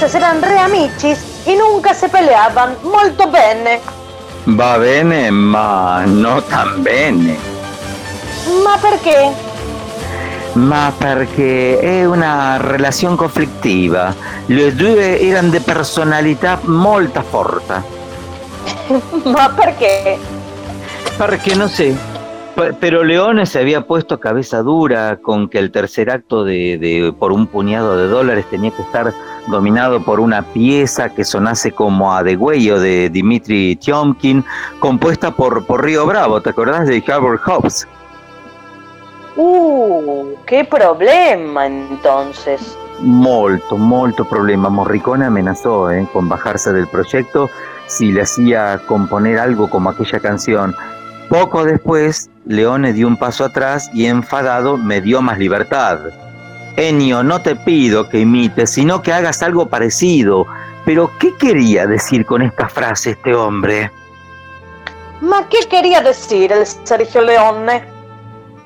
Entonces eran re amicis y nunca se peleaban. Molto bene. Va bene, ma no tan bene. Ma perché? Ma perché è una relazione conflittiva. Le due erano di personalità molto forte. ma perché? Porque no sé. Pe- Pero Leone se había puesto cabeza dura con que el tercer acto de, de por un puñado de dólares tenía que estar dominado por una pieza que sonase como a The Way o de Dimitri Tiomkin, compuesta por, por Río Bravo, ¿te acordás de Howard Hobbs? Uh, qué problema entonces. Molto, molto problema. Morricone amenazó eh, con bajarse del proyecto si le hacía componer algo como aquella canción. Poco después, Leone dio un paso atrás y enfadado me dio más libertad. Ennio, no te pido que imites, sino que hagas algo parecido. Pero, ¿qué quería decir con esta frase este hombre? Ma qué quería decir el Sergio Leone?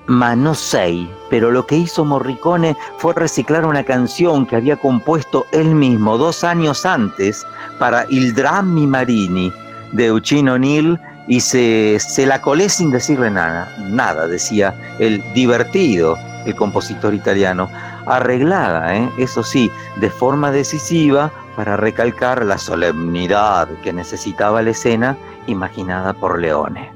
Ma no sé, pero lo que hizo Morricone fue reciclar una canción que había compuesto él mismo dos años antes para Il Drammi Marini de Eugenio O'Neill y se, se la colé sin decirle nada, nada, decía el divertido, el compositor italiano, arreglada, ¿eh? eso sí, de forma decisiva para recalcar la solemnidad que necesitaba la escena imaginada por Leone.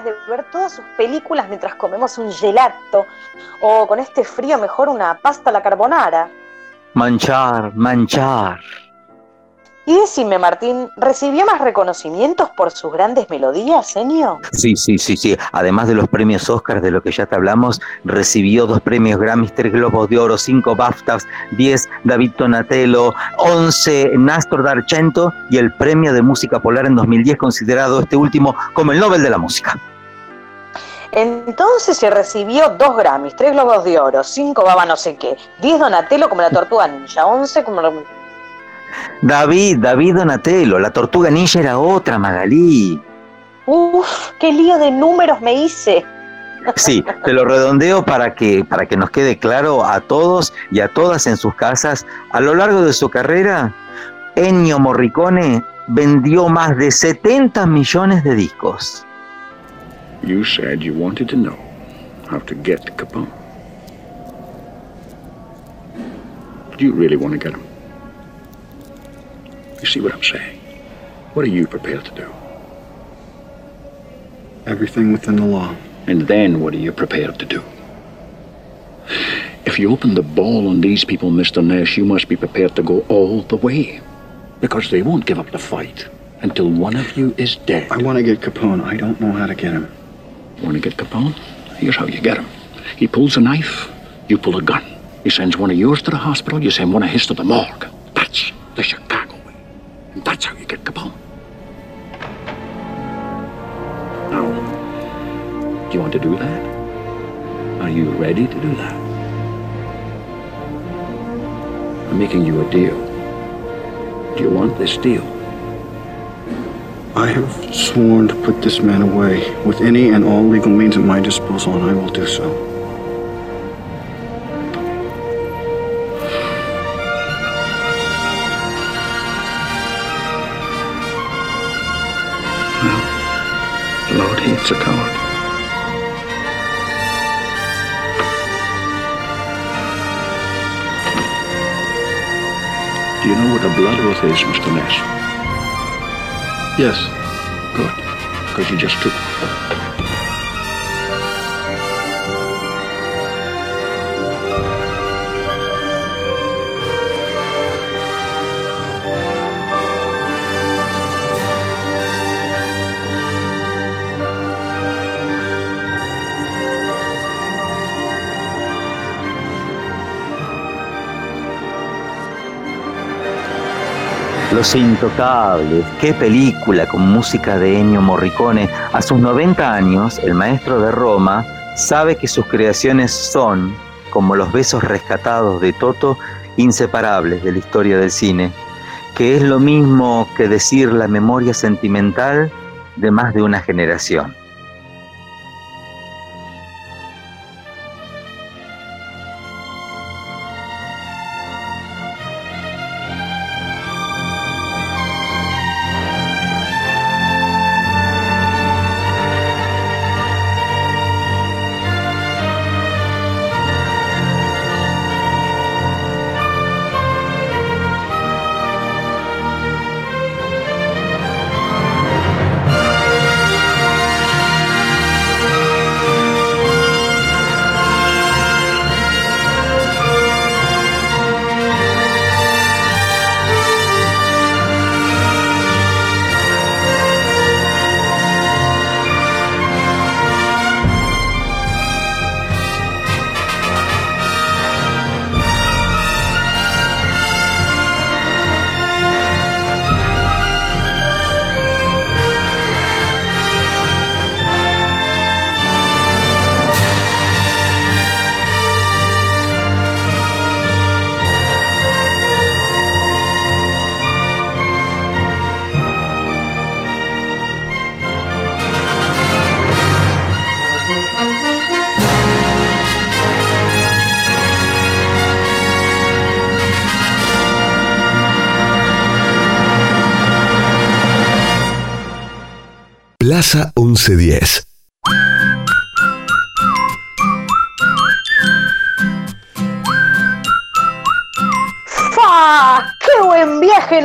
Ganas de ver todas sus películas mientras comemos un gelato? O con este frío mejor una pasta a la carbonara. Manchar, manchar. Y decime, Martín, ¿recibió más reconocimientos por sus grandes melodías, Enio? Sí, sí, sí, sí. Además de los premios Oscars de lo que ya te hablamos, recibió dos premios Grammys, tres Globos de Oro, cinco BAFTAs, diez David Donatello, once Nástor D'Argento y el premio de música polar en 2010, considerado este último como el Nobel de la Música. Entonces se recibió dos Grammys, tres Globos de Oro, cinco Baba no sé qué, diez Donatello como la Tortuga Ninja, once como... David, David Donatello, la tortuga ninja era otra, Magalí. Uf, qué lío de números me hice. Sí, te lo redondeo para que, para que nos quede claro a todos y a todas en sus casas. A lo largo de su carrera, Ennio Morricone vendió más de 70 millones de discos. You said you wanted to know how to get Capone. Do you really want to get him? You see what I'm saying? What are you prepared to do? Everything within the law. And then what are you prepared to do? If you open the ball on these people, Mr. Nash, you must be prepared to go all the way. Because they won't give up the fight until one of you is dead. I want to get Capone. I don't know how to get him. Want to get Capone? Here's how you get him. He pulls a knife, you pull a gun. He sends one of yours to the hospital, you send one of his to the morgue. That's the Chicago way. And that's how you get Capone. Now, do you want to do that? Are you ready to do that? I'm making you a deal. Do you want this deal? I have sworn to put this man away with any and all legal means at my disposal, and I will do so. Lord hates a coward. Do you know what a blood oath is, Mr. Ness? Yes. Good, because you just took Los Intocables, qué película con música de Ennio Morricone. A sus 90 años, el maestro de Roma sabe que sus creaciones son, como los besos rescatados de Toto, inseparables de la historia del cine, que es lo mismo que decir la memoria sentimental de más de una generación.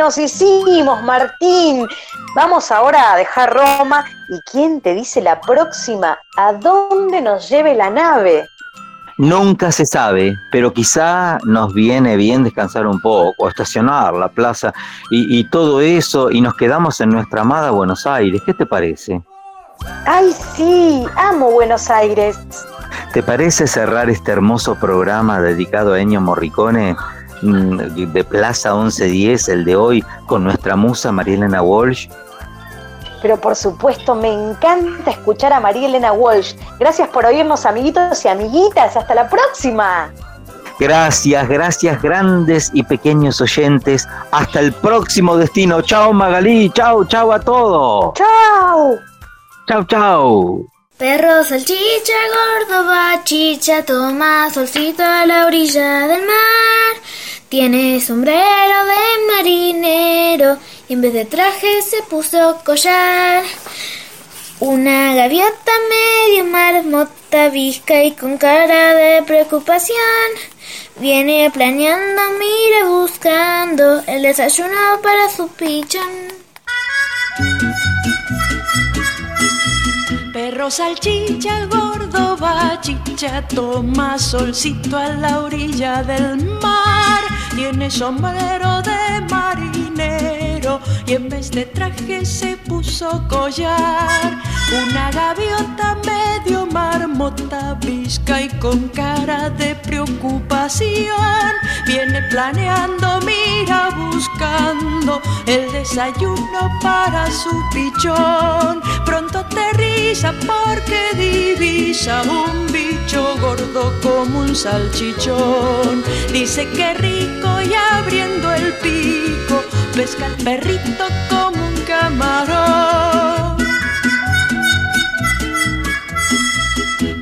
Nos hicimos, Martín! Vamos ahora a dejar Roma y ¿quién te dice la próxima a dónde nos lleve la nave? Nunca se sabe, pero quizá nos viene bien descansar un poco, estacionar la plaza y, y todo eso y nos quedamos en nuestra amada Buenos Aires. ¿Qué te parece? ¡Ay, sí! ¡Amo Buenos Aires! ¿Te parece cerrar este hermoso programa dedicado a Ennio Morricone de Plaza 1110, el de hoy, con nuestra musa Marielena Walsh? Pero por supuesto, me encanta escuchar a María Elena Walsh. Gracias por oírnos, amiguitos y amiguitas. Hasta la próxima. Gracias, gracias grandes y pequeños oyentes. Hasta el próximo destino. Chao Magalí, chao, chao a todos. Chao. Chao, chao. Perro, salchicha, gordo, bachicha, toma solcito a la orilla del mar. Tiene sombrero de marinero y en vez de traje se puso collar. Una gaviota medio marmota, visca y con cara de preocupación. Viene planeando, mira buscando el desayuno para su pichón. Perro salchicha, gordo bachicha, toma solcito a la orilla del mar. Tiene sombrero de marinero y en vez de traje se puso collar. Una gaviota medio marmota, visca y con cara de preocupación. Viene planeando, mira buscando el desayuno para su pichón. Pronto aterriza porque divisa un bicho gordo como un salchichón. Dice que rico y abriendo el pico pesca el perrito como un camarón.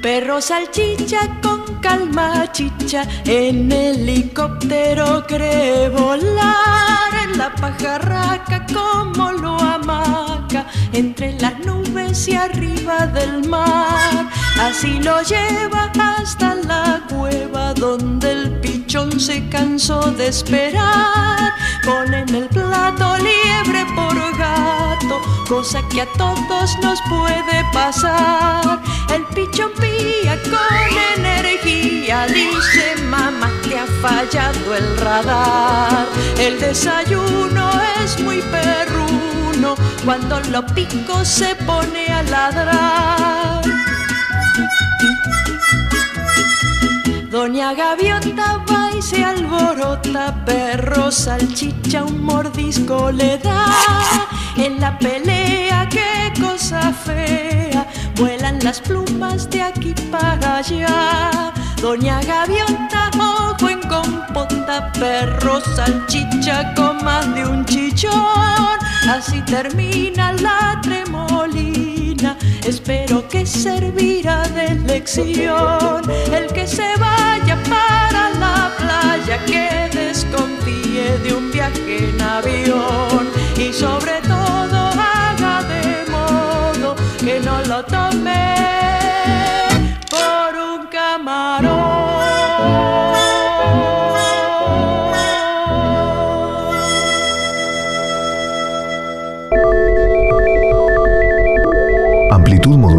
Perro salchicha con calma chicha, en helicóptero cree volar, en la pajarraca como lo amaca, entre las nubes y arriba del mar. Así lo lleva hasta la cueva donde el pichón se cansó de esperar. Pone en el plato liebre por gato, cosa que a todos nos puede pasar. El pichón pía con energía, dice mamá, te ha fallado el radar. El desayuno es muy perruno, cuando lo pico se pone a ladrar. Doña Gaviota va se alborota, perro salchicha un mordisco le da. En la pelea, qué cosa fea, vuelan las plumas de aquí para allá. Doña Gaviota, ojo en compota, perro salchicha con más de un chichón. Así termina la tremolina, espero que servirá de lección. El que se vaya para la playa, que desconfíe de un viaje en avión. Y sobre todo haga de modo que no lo tome